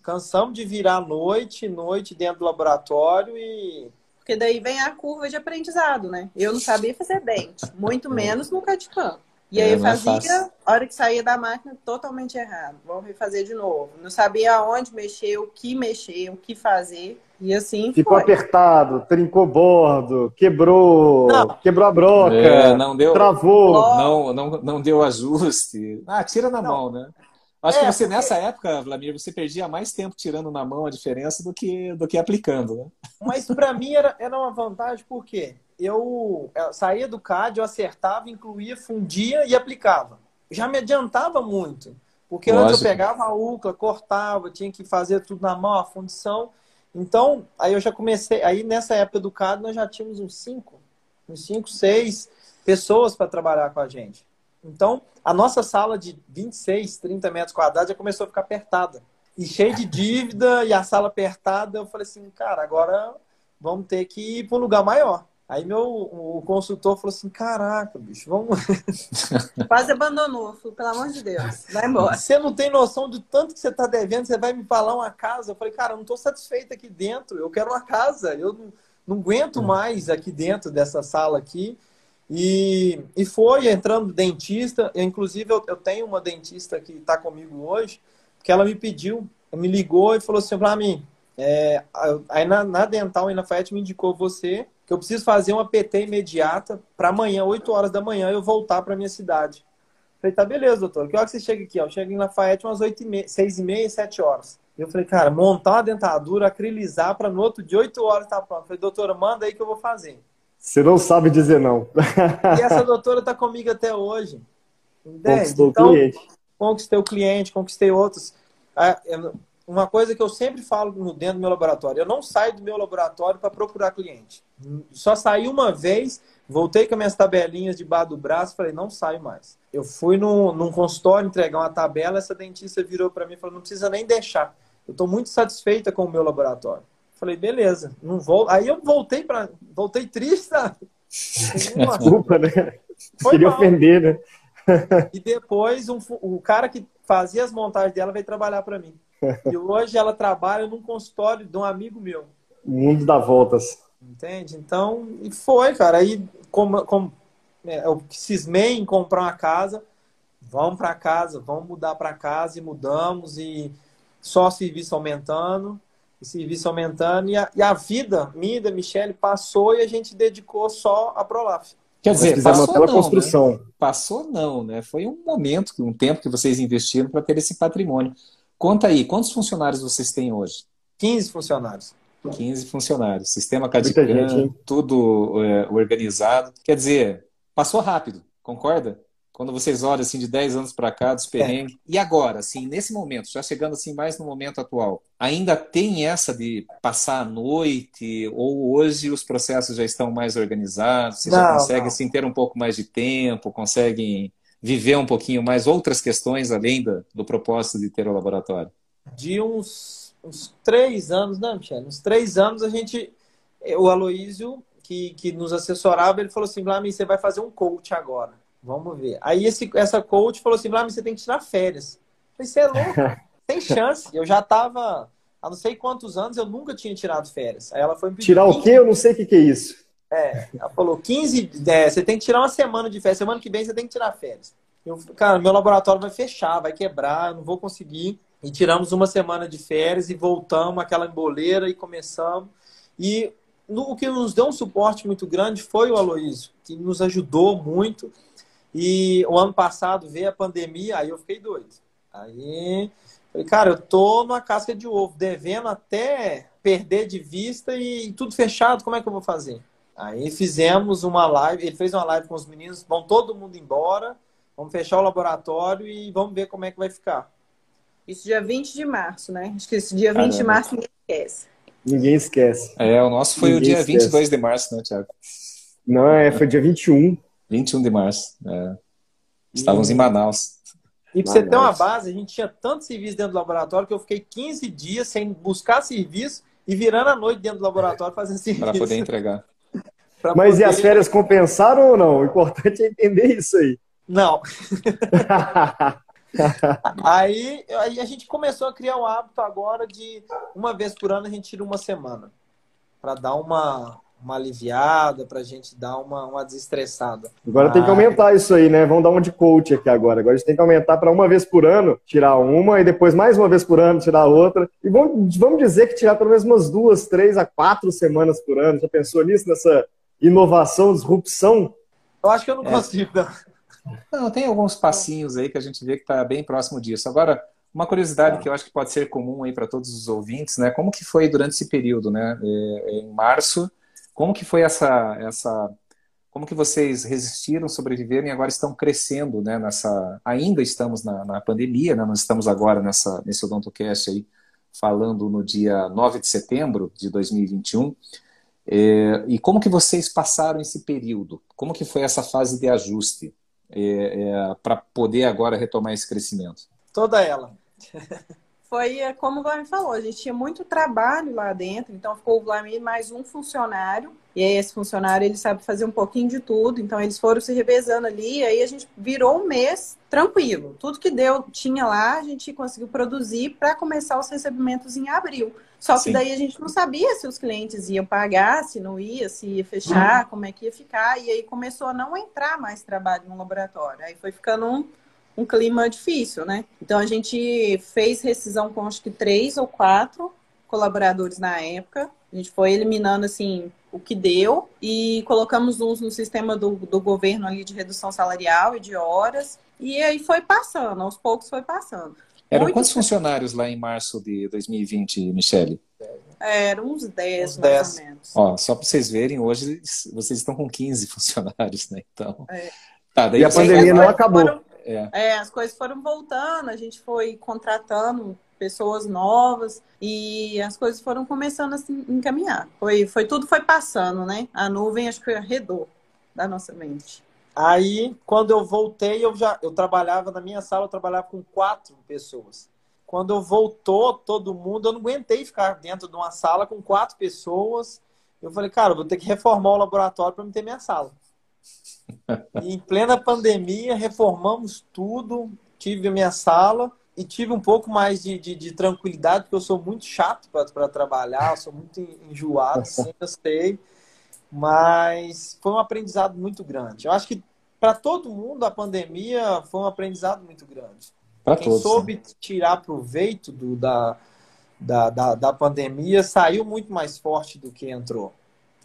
Cansamos de virar noite, noite dentro do laboratório e. Porque daí vem a curva de aprendizado, né? Eu não sabia fazer dente, muito menos no CAD-CAM. E aí é, eu é fazia, a hora que saía da máquina, totalmente errado. Vamos refazer de novo. Não sabia aonde mexer, o que mexer, o que fazer. E assim Ficou foi. apertado, trincou bordo, quebrou, não. quebrou a broca, é, não deu, travou. Não, não, não deu ajuste. Ah, tira na não. mão, né? Acho é, que você, porque... nessa época, Vladimir, você perdia mais tempo tirando na mão a diferença do que, do que aplicando, né? Mas para mim era, era uma vantagem porque eu, eu saía do CAD, eu acertava, incluía, fundia e aplicava. Já me adiantava muito. Porque Lógico. antes eu pegava a UCLA, cortava, tinha que fazer tudo na mão, a fundição. Então, aí eu já comecei. Aí nessa época do CAD nós já tínhamos uns cinco, uns cinco, seis pessoas para trabalhar com a gente. Então, a nossa sala de 26, 30 metros quadrados já começou a ficar apertada. E cheia de dívida, e a sala apertada, eu falei assim, cara, agora vamos ter que ir para um lugar maior. Aí meu o consultor falou assim: caraca, bicho, vamos. Quase abandonou, falou, pelo amor de Deus, vai embora. Você não tem noção do tanto que você está devendo, você vai me falar uma casa. Eu falei, cara, eu não estou satisfeito aqui dentro, eu quero uma casa, eu não, não aguento hum. mais aqui dentro dessa sala aqui. E, e foi entrando dentista, eu, inclusive eu, eu tenho uma dentista que está comigo hoje, que ela me pediu, me ligou e falou assim para mim, é, aí na, na Dental e na me indicou você que eu preciso fazer uma PT imediata para amanhã, 8 horas da manhã, eu voltar para minha cidade. Falei, tá beleza, doutor. Que hora que você chega aqui? Eu chego em Lafayette umas 8 e meia, 6 e meia, 7 horas. Eu falei, cara, montar uma dentadura, acrilizar para no outro dia, 8 horas tá pronto. Falei, doutora, manda aí que eu vou fazer. Você não sabe dizer não. e essa doutora está comigo até hoje. Entende? Conquistou então, o cliente. Conquistei o cliente, conquistei outros. Ah, uma coisa que eu sempre falo dentro do meu laboratório, eu não saio do meu laboratório para procurar cliente. Só saí uma vez, voltei com minhas tabelinhas debaixo do braço, falei, não saio mais. Eu fui no, num consultório entregar uma tabela, essa dentista virou para mim e falou, não precisa nem deixar. Eu estou muito satisfeita com o meu laboratório. Falei, beleza, não vou. Aí eu voltei para, voltei triste, sabe? Desculpa, né? Foi Queria mal. ofender, né? e depois um, o cara que fazia as montagens dela veio trabalhar para mim. E hoje ela trabalha num consultório de um amigo meu. O mundo dá voltas. Entende? Então, e foi, cara. Aí, como, como é, eu cismei em comprar uma casa, vamos para casa, vamos mudar para casa e mudamos e só serviço aumentando, e serviço aumentando e a, e a vida minha da Michelle passou e a gente dedicou só a Prolaf. Quer dizer, passou não, construção. Né? Passou não, né? Foi um momento, um tempo que vocês investiram para ter esse patrimônio. Conta aí, quantos funcionários vocês têm hoje? 15 funcionários. 15 funcionários. Sistema CADCAM, tudo é, organizado. Quer dizer, passou rápido, concorda? Quando vocês olham assim de 10 anos para cá, dos perrengues. É. E agora, assim, nesse momento, já chegando assim mais no momento atual, ainda tem essa de passar a noite ou hoje os processos já estão mais organizados, vocês não, já conseguem assim, ter um pouco mais de tempo, conseguem viver um pouquinho mais outras questões além do, do propósito de ter o laboratório? De uns, uns três anos, né, Michel? Uns três anos a gente, o Aloísio, que, que nos assessorava, ele falou assim, Blami, você vai fazer um coach agora. Vamos ver. Aí esse, essa coach falou assim, você tem que tirar férias. Eu falei, você é louco? Tem chance. Eu já estava há não sei quantos anos, eu nunca tinha tirado férias. Aí ela foi me pedir, Tirar o quê? Eu não sei o que, que é isso. É, ela falou 15, é, você tem que tirar uma semana de férias. Semana que vem você tem que tirar férias. Eu, cara, meu laboratório vai fechar, vai quebrar, eu não vou conseguir. E tiramos uma semana de férias e voltamos aquela emboleira e começamos. E no, o que nos deu um suporte muito grande foi o Aloísio, que nos ajudou muito. E o ano passado veio a pandemia, aí eu fiquei doido. Aí, falei, cara, eu tô numa casca de ovo, devendo até perder de vista e, tudo fechado, como é que eu vou fazer? Aí fizemos uma live, ele fez uma live com os meninos, vão todo mundo embora, vamos fechar o laboratório e vamos ver como é que vai ficar. Isso dia 20 de março, né? Acho que esse dia 20 Caramba. de março ninguém esquece. Ninguém esquece. É, o nosso foi ninguém o dia esquece. 22 de março, né, Tiago? Não, é, foi dia 21. 21 de março. É. Estávamos em Manaus. E para você ter uma base, a gente tinha tanto serviço dentro do laboratório que eu fiquei 15 dias sem buscar serviço e virando a noite dentro do laboratório fazendo serviço. Para poder entregar. Mas poder... e as férias compensaram ou não? O importante é entender isso aí. Não. aí, aí a gente começou a criar o hábito agora de uma vez por ano a gente tira uma semana para dar uma, uma aliviada, para a gente dar uma, uma desestressada. Agora tem que aumentar isso aí, né? Vamos dar uma de coach aqui agora. Agora a gente tem que aumentar para uma vez por ano, tirar uma, e depois mais uma vez por ano, tirar outra. E vamos, vamos dizer que tirar pelo menos umas duas, três a quatro semanas por ano. Já pensou nisso, nessa inovação, disrupção? Eu acho que eu não é. consigo, não. Não, tem alguns passinhos aí que a gente vê que está bem próximo disso. Agora, uma curiosidade que eu acho que pode ser comum aí para todos os ouvintes, né? Como que foi durante esse período, né? É, em março, como que foi essa, essa, como que vocês resistiram, sobreviveram e agora estão crescendo, né? Nessa, ainda estamos na, na pandemia, né? Nós estamos agora nessa nesse OdontoCast aí falando no dia 9 de setembro de 2021. É, e como que vocês passaram esse período? Como que foi essa fase de ajuste é, é, para poder agora retomar esse crescimento? Toda ela. foi é, como o Vlamir falou, a gente tinha muito trabalho lá dentro, então ficou o Vlamir mais um funcionário, e aí esse funcionário ele sabe fazer um pouquinho de tudo, então eles foram se revezando ali, e aí a gente virou um mês tranquilo. Tudo que deu, tinha lá, a gente conseguiu produzir para começar os recebimentos em abril. Só que Sim. daí a gente não sabia se os clientes iam pagar, se não ia, se ia fechar, uhum. como é que ia ficar, e aí começou a não entrar mais trabalho no laboratório. Aí foi ficando um um clima difícil, né? Então a gente fez rescisão com acho que três ou quatro colaboradores na época. A gente foi eliminando assim o que deu e colocamos uns no sistema do, do governo ali de redução salarial e de horas. E aí foi passando, aos poucos foi passando. Eram quantos funcionários lá em março de 2020, Michele? Eram uns 10, uns 10. mais ou menos. Ó, só para vocês verem, hoje vocês estão com 15 funcionários, né? Então. É. Tá, daí e a pandemia não acabou. Foram, é. é, as coisas foram voltando, a gente foi contratando pessoas novas e as coisas foram começando a se encaminhar. Foi, foi tudo foi passando, né? A nuvem acho que arredou da nossa mente. Aí, quando eu voltei, eu já eu trabalhava na minha sala, eu trabalhava com quatro pessoas. Quando eu voltou todo mundo, eu não aguentei ficar dentro de uma sala com quatro pessoas. Eu falei, cara, eu vou ter que reformar o laboratório para ter minha sala. Em plena pandemia, reformamos tudo, tive a minha sala e tive um pouco mais de, de, de tranquilidade, porque eu sou muito chato para trabalhar, sou muito enjoado, sempre sei. Mas foi um aprendizado muito grande. Eu acho que para todo mundo a pandemia foi um aprendizado muito grande. Pra Quem todos, soube né? tirar proveito do, da, da, da, da, pandemia saiu muito mais forte do que entrou.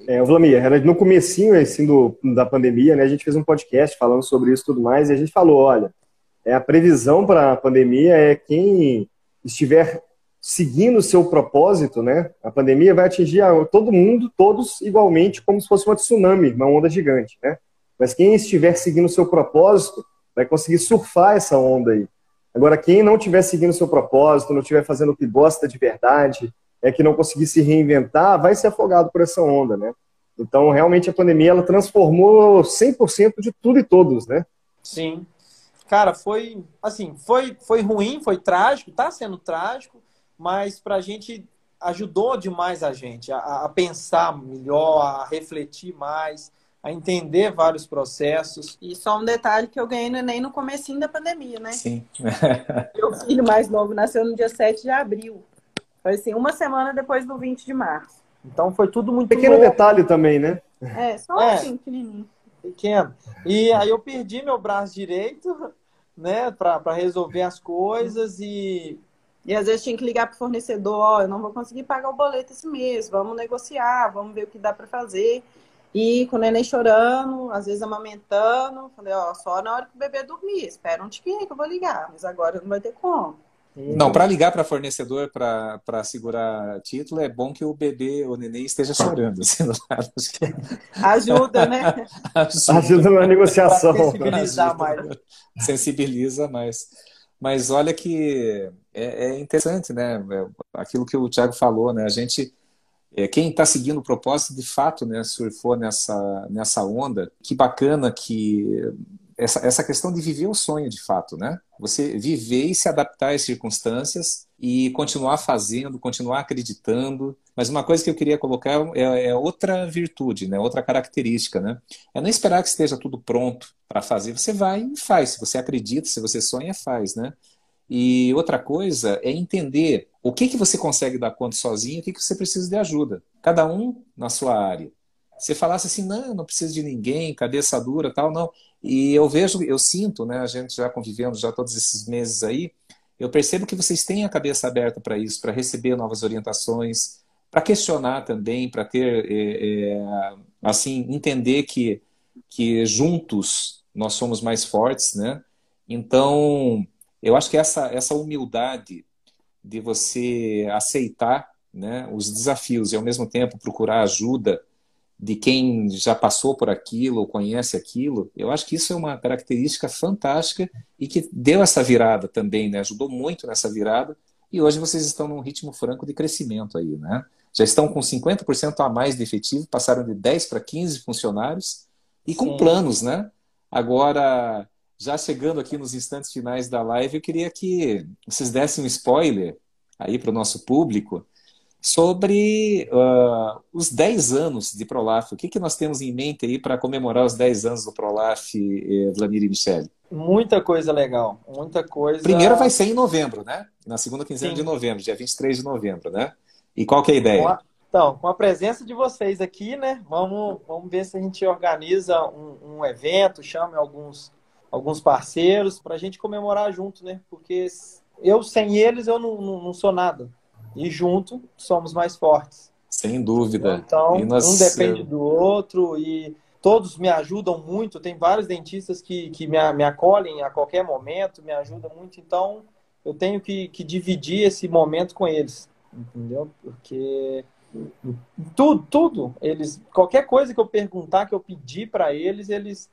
É, Vlamir, no comecinho assim, do, da pandemia, né, a gente fez um podcast falando sobre isso e tudo mais, e a gente falou, olha, é, a previsão para a pandemia é quem estiver seguindo o seu propósito, né? A pandemia vai atingir todo mundo, todos igualmente, como se fosse uma tsunami, uma onda gigante, né? Mas quem estiver seguindo o seu propósito vai conseguir surfar essa onda aí. Agora, quem não estiver seguindo o seu propósito, não estiver fazendo o que gosta de verdade, é que não conseguir se reinventar, vai ser afogado por essa onda, né? Então, realmente, a pandemia ela transformou 100% de tudo e todos, né? Sim. Cara, foi assim, foi, foi ruim, foi trágico, tá sendo trágico, mas para a gente ajudou demais a gente a, a, pensar melhor, a refletir mais, a entender vários processos. E só um detalhe que eu ganhei no Enem no comecinho da pandemia, né? Sim. Meu filho mais novo nasceu no dia 7 de abril. Foi assim, uma semana depois do 20 de março. Então foi tudo muito Pequeno louco. detalhe também, né? É, só é, assim, pequenininho. Pequeno. E aí eu perdi meu braço direito, né, para resolver as coisas e e às vezes tinha que ligar para o fornecedor, ó, oh, eu não vou conseguir pagar o boleto esse mês, vamos negociar, vamos ver o que dá para fazer. E com o neném chorando, às vezes amamentando, falei, ó, só na hora que o bebê dormir, espera um tiquinho que eu vou ligar, mas agora não vai ter como. Não, para ligar para fornecedor para segurar título, é bom que o bebê, o neném, esteja chorando. Assim, Ajuda, né? Ajuda, Ajuda na negociação. Sensibiliza mais. Sensibiliza mais. Mas olha que é, é interessante, né? Aquilo que o Tiago falou, né? A gente, é, quem está seguindo o propósito, de fato, né, surfou nessa, nessa onda. Que bacana que essa, essa questão de viver o sonho, de fato, né? Você viver e se adaptar às circunstâncias e continuar fazendo, continuar acreditando. Mas uma coisa que eu queria colocar é, é outra virtude, né? outra característica. Né? É não esperar que esteja tudo pronto para fazer. Você vai e faz. Se você acredita, se você sonha, faz. Né? E outra coisa é entender o que, que você consegue dar conta sozinho o que, que você precisa de ajuda. Cada um na sua área. Você falasse assim, não, não preciso de ninguém, cabeça dura, tal, não. E eu vejo, eu sinto, né, a gente já convivendo já todos esses meses aí, eu percebo que vocês têm a cabeça aberta para isso, para receber novas orientações, para questionar também, para ter, é, é, assim, entender que, que juntos nós somos mais fortes, né? Então, eu acho que essa, essa humildade de você aceitar né, os desafios e, ao mesmo tempo, procurar ajuda de quem já passou por aquilo ou conhece aquilo, eu acho que isso é uma característica fantástica e que deu essa virada também, né? ajudou muito nessa virada. E hoje vocês estão num ritmo franco de crescimento aí, né? Já estão com 50% a mais de efetivo, passaram de 10 para 15 funcionários e com Sim. planos, né? Agora, já chegando aqui nos instantes finais da live, eu queria que vocês dessem um spoiler aí para o nosso público sobre uh, os 10 anos de Prolaf. O que, que nós temos em mente aí para comemorar os 10 anos do Prolaf, eh, Vladimir e Michele? Muita coisa legal, muita coisa. Primeiro vai ser em novembro, né? Na segunda quinzena Sim. de novembro, dia 23 de novembro, né? E qual que é a ideia? Com a, então, com a presença de vocês aqui, né? Vamos, vamos ver se a gente organiza um, um evento, chame alguns alguns parceiros para a gente comemorar junto, né? Porque eu sem eles eu não, não, não, sou nada. E junto somos mais fortes. Sem dúvida. Então, nós... um depende do outro e todos me ajudam muito. Tem vários dentistas que, que me, me acolhem a qualquer momento, me ajudam muito. Então, eu tenho que, que dividir esse momento com eles, entendeu? Porque tudo, tudo, eles, qualquer coisa que eu perguntar, que eu pedir para eles, eles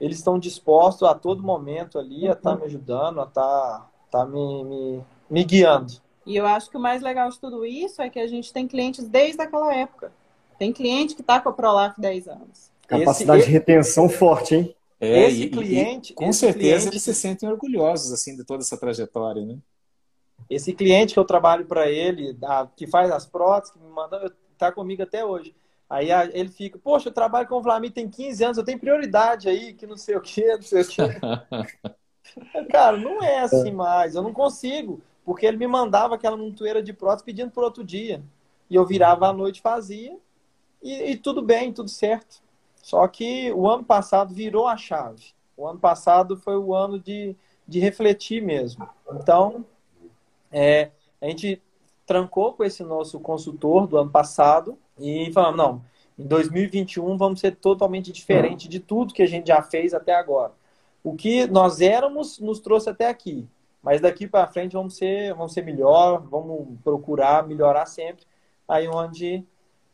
eles estão dispostos a todo momento ali a estar tá me ajudando, a estar tá, tá me, me, me guiando. E eu acho que o mais legal de tudo isso é que a gente tem clientes desde aquela época. Tem cliente que está com a Prolaf 10 anos. Capacidade esse, de retenção forte, hein? É, esse e, cliente. E, com esse certeza cliente, eles se sentem orgulhosos assim de toda essa trajetória, né? Esse cliente que eu trabalho para ele, a, que faz as próteses, que me manda, está comigo até hoje. Aí a, ele fica, poxa, eu trabalho com o Flamengo tem 15 anos, eu tenho prioridade aí, que não sei o que, não sei o que. Cara, não é assim mais, eu não consigo. Porque ele me mandava aquela montoeira de prótese pedindo por outro dia. E eu virava à noite, fazia, e, e tudo bem, tudo certo. Só que o ano passado virou a chave. O ano passado foi o ano de, de refletir mesmo. Então, é, a gente trancou com esse nosso consultor do ano passado e falamos, não, em 2021 vamos ser totalmente diferente de tudo que a gente já fez até agora. O que nós éramos nos trouxe até aqui, mas daqui para frente vamos ser, vamos ser melhor, vamos procurar melhorar sempre. Aí onde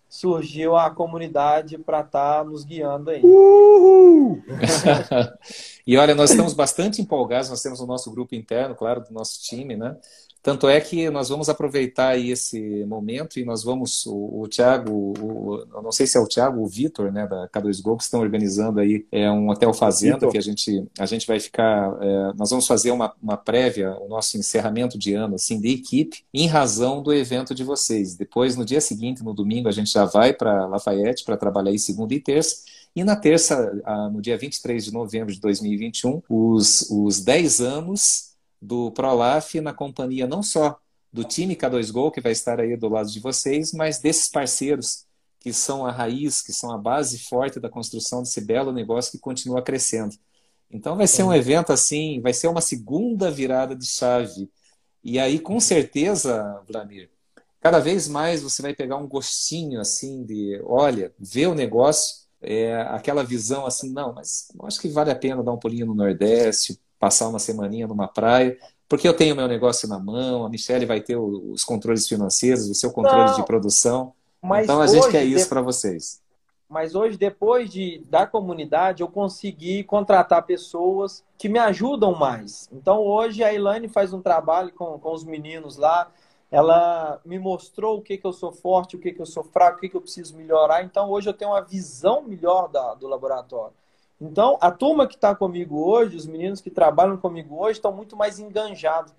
surgiu a comunidade para estar tá nos guiando aí. Uhul! e olha, nós estamos bastante empolgados, nós temos o nosso grupo interno, claro, do nosso time, né? Tanto é que nós vamos aproveitar aí esse momento e nós vamos, o, o Thiago, o, eu não sei se é o Thiago ou o Vitor, né, da K2Go, que estão organizando aí é, um hotel fazenda Vitor. que a gente, a gente vai ficar, é, nós vamos fazer uma, uma prévia, o nosso encerramento de ano, assim, de equipe, em razão do evento de vocês. Depois, no dia seguinte, no domingo, a gente já vai para Lafayette para trabalhar aí segunda e terça. E na terça, no dia 23 de novembro de 2021, os, os 10 anos do Prolaf na companhia não só do time K2Go, que vai estar aí do lado de vocês, mas desses parceiros que são a raiz, que são a base forte da construção desse belo negócio que continua crescendo. Então vai ser um evento assim, vai ser uma segunda virada de chave. E aí, com certeza, Vladimir, cada vez mais você vai pegar um gostinho assim de, olha, ver o negócio, é, aquela visão assim, não, mas acho que vale a pena dar um pulinho no Nordeste, passar uma semaninha numa praia, porque eu tenho meu negócio na mão, a Michelle vai ter os controles financeiros, o seu controle Não, de produção. então a gente quer isso para vocês. Mas hoje, depois de, da comunidade, eu consegui contratar pessoas que me ajudam mais. Então hoje a Elaine faz um trabalho com, com os meninos lá. Ela me mostrou o que, que eu sou forte, o que, que eu sou fraco, o que, que eu preciso melhorar. Então hoje eu tenho uma visão melhor da, do laboratório. Então, a turma que está comigo hoje, os meninos que trabalham comigo hoje, estão muito mais enganjados.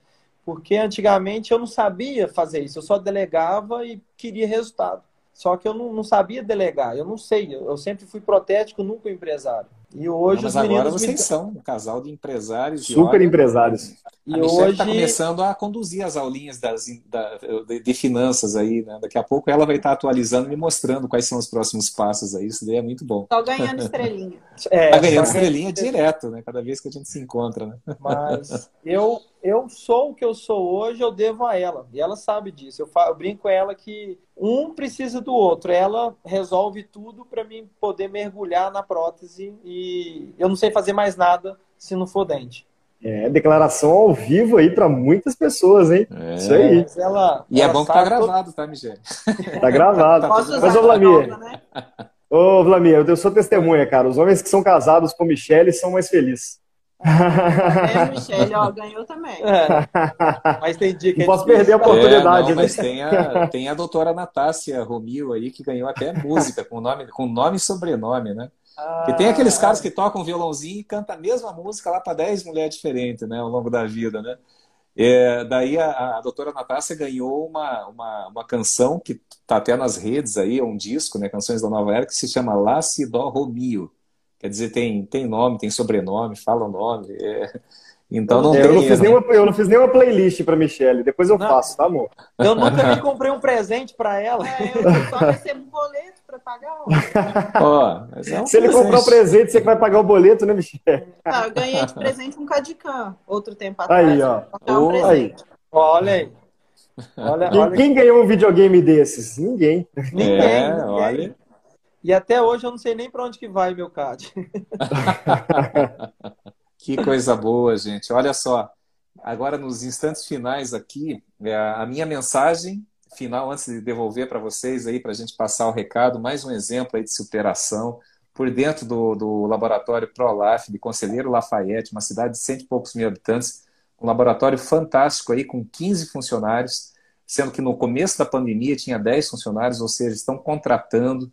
Porque antigamente eu não sabia fazer isso, eu só delegava e queria resultado. Só que eu não, não sabia delegar, eu não sei, eu, eu sempre fui protético, nunca empresário. E hoje não, mas agora vocês me... são um casal de empresários. Super olha, empresários. E a hoje está começando a conduzir as aulinhas das, da, de, de, finanças aí, né? Daqui a pouco ela vai estar atualizando e me mostrando quais são os próximos passos aí. Isso daí é muito bom. Só ganhando estrelinha. É, tá ganhando estrelinha direto, né? Cada vez que a gente se encontra, né? Mas eu, eu sou o que eu sou hoje, eu devo a ela. E ela sabe disso. Eu, falo, eu brinco com ela que um precisa do outro. Ela resolve tudo para mim poder mergulhar na prótese e eu não sei fazer mais nada se não for dente. É, declaração ao vivo aí para muitas pessoas, hein? É. Isso aí. Ela, e é ela é bom que tá gravado, todo... tá, Michele? Tá gravado. Mas, ô Vlamir, né? ô Vlamir, eu sou testemunha, cara. Os homens que são casados com Michele são mais felizes. É, Michelle, ó, ganhou também. É. Mas tem dia que não posso perder a oportunidade, é, não, né? Mas tem a, tem a doutora Natácia Romil aí, que ganhou até música, com nome, com nome e sobrenome, né? Ah, e tem aqueles caras que tocam violãozinho e cantam a mesma música lá para 10 mulheres diferentes, né, ao longo da vida, né? É, daí a, a doutora Natácia ganhou uma, uma, uma canção que está até nas redes aí, é um disco, né, Canções da Nova Era, que se chama La Dó Romio. Quer dizer, tem, tem nome, tem sobrenome, fala o nome. É... Então não é, tem. Eu não, fiz nenhuma, eu não fiz nenhuma playlist para Michelle. Depois eu não. faço, tá, amor? Eu nunca me comprei um presente para ela. É, eu só recebo um boleto para pagar. oh, é um Se ele comprar um presente, você que vai pagar o boleto, né, Michelle? Ah, eu ganhei de presente um Cadicam outro tempo atrás. Aí, ó. Um aí. Olha aí. Olha, quem, olha... quem ganhou um videogame desses? Ninguém. Ninguém. É, ninguém. olha. E até hoje eu não sei nem para onde que vai meu CAD. que coisa boa, gente. Olha só. agora nos instantes finais aqui, é, a minha mensagem final, antes de devolver para vocês aí, para a gente passar o recado, mais um exemplo aí de superação por dentro do, do laboratório ProLaf, de Conselheiro Lafayette, uma cidade de cento e poucos mil habitantes, um laboratório fantástico aí, com 15 funcionários, sendo que no começo da pandemia tinha 10 funcionários, ou seja, estão contratando,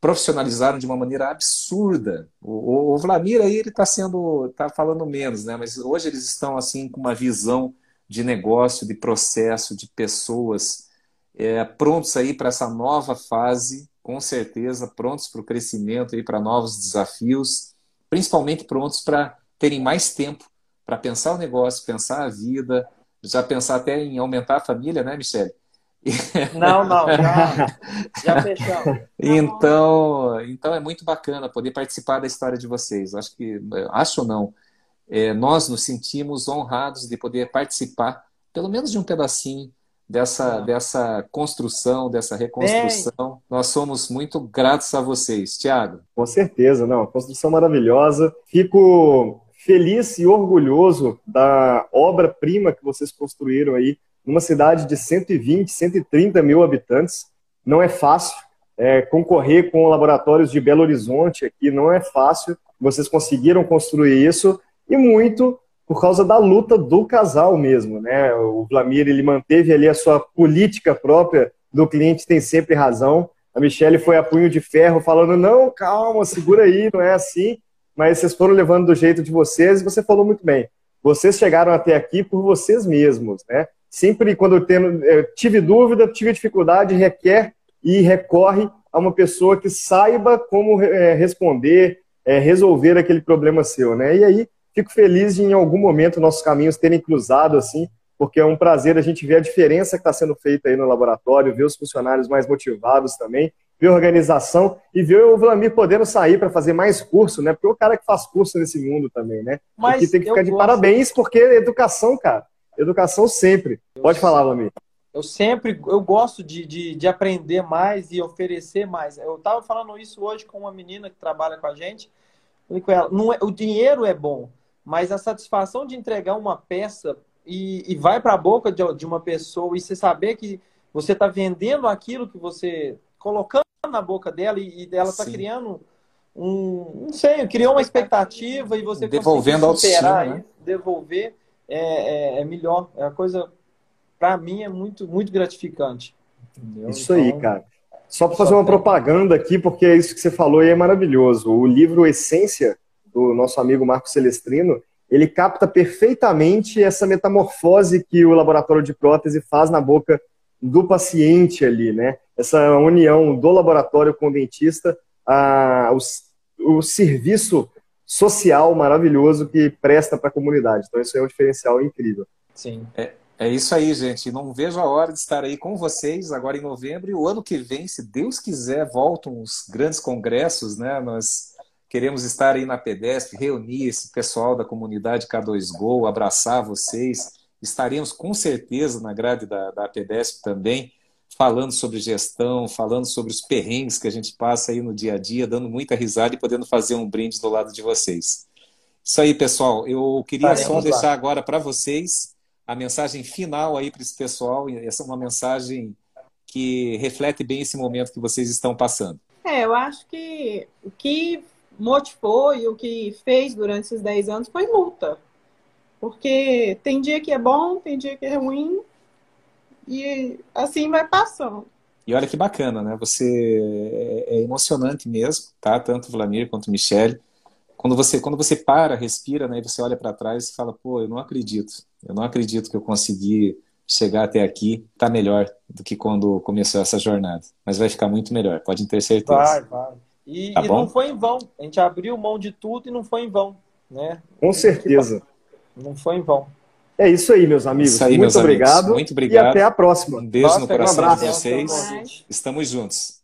profissionalizaram de uma maneira absurda. O, o, o Vladimir aí ele está sendo, está falando menos, né? Mas hoje eles estão assim com uma visão de negócio, de processo, de pessoas é, prontos aí para essa nova fase, com certeza prontos para o crescimento aí para novos desafios, principalmente prontos para terem mais tempo para pensar o negócio, pensar a vida, já pensar até em aumentar a família, né, Michele? Não, não, já, já fechamos. Então, então é muito bacana poder participar da história de vocês. Acho que, acho ou não, é, nós nos sentimos honrados de poder participar, pelo menos de um pedacinho dessa, dessa construção, dessa reconstrução. Nós somos muito gratos a vocês, Tiago. Com certeza, não, construção maravilhosa. Fico feliz e orgulhoso da obra-prima que vocês construíram aí numa cidade de 120, 130 mil habitantes. Não é fácil é, concorrer com laboratórios de Belo Horizonte aqui, não é fácil. Vocês conseguiram construir isso e muito por causa da luta do casal mesmo, né? O Vlamir ele manteve ali a sua política própria do cliente tem sempre razão. A Michelle foi a punho de ferro falando não, calma, segura aí, não é assim. Mas vocês foram levando do jeito de vocês e você falou muito bem. Vocês chegaram até aqui por vocês mesmos, né? Sempre quando eu, tenho, eu tive dúvida, tive dificuldade, requer e recorre a uma pessoa que saiba como é, responder, é, resolver aquele problema seu, né? E aí fico feliz de em algum momento nossos caminhos terem cruzado assim, porque é um prazer a gente ver a diferença que está sendo feita aí no laboratório, ver os funcionários mais motivados também, ver a organização e ver o Vlamir podendo sair para fazer mais curso, né? Porque é o cara que faz curso nesse mundo também, né? Mas que tem que ficar de gosto... parabéns, porque educação, cara. Educação sempre. Eu Pode falar, Lamir. Eu sempre, eu gosto de, de, de, aprender mais e oferecer mais. Eu estava falando isso hoje com uma menina que trabalha com a gente. Falei com ela, não é, o dinheiro é bom, mas a satisfação de entregar uma peça e, e vai para a boca de, de, uma pessoa e você saber que você está vendendo aquilo que você colocando na boca dela e, e ela está criando um, não sei, criou uma expectativa e você devolvendo superar, né? devolver é, é, é melhor. É a coisa, para mim, é muito, muito gratificante. Entendeu? Isso então, aí, cara. Só para fazer uma tem... propaganda aqui, porque é isso que você falou e é maravilhoso. O livro Essência, do nosso amigo Marco Celestrino, ele capta perfeitamente essa metamorfose que o laboratório de prótese faz na boca do paciente ali, né? Essa união do laboratório com o dentista, a, o, o serviço social maravilhoso que presta para a comunidade. Então, isso é um diferencial incrível. Sim. É, é isso aí, gente. Não vejo a hora de estar aí com vocês agora em novembro. E o ano que vem, se Deus quiser, voltam os grandes congressos, né? Nós queremos estar aí na PEDESP, reunir esse pessoal da comunidade K2Go, abraçar vocês. Estaremos com certeza na grade da, da PEDESP também falando sobre gestão, falando sobre os perrengues que a gente passa aí no dia a dia, dando muita risada e podendo fazer um brinde do lado de vocês. Isso aí, pessoal. Eu queria Faremos só deixar lá. agora para vocês a mensagem final aí para esse pessoal. Essa é uma mensagem que reflete bem esse momento que vocês estão passando. É, eu acho que o que motivou e o que fez durante esses 10 anos foi luta. Porque tem dia que é bom, tem dia que é ruim, e assim vai passando. E olha que bacana, né? Você é, é emocionante mesmo, tá? Tanto o Vladimir quanto o Michele. Quando você, quando você para, respira, né? E você olha para trás e fala, pô, eu não acredito. Eu não acredito que eu consegui chegar até aqui. Tá melhor do que quando começou essa jornada. Mas vai ficar muito melhor, pode ter certeza. Vai, vai. E, tá e não foi em vão. A gente abriu mão de tudo e não foi em vão, né? Com certeza. Não foi em vão. É isso aí, meus amigos. Aí, Muito meus obrigado. Amigos. Muito obrigado. E até a próxima. Um beijo Nossa, no coração um de vocês. Estamos juntos.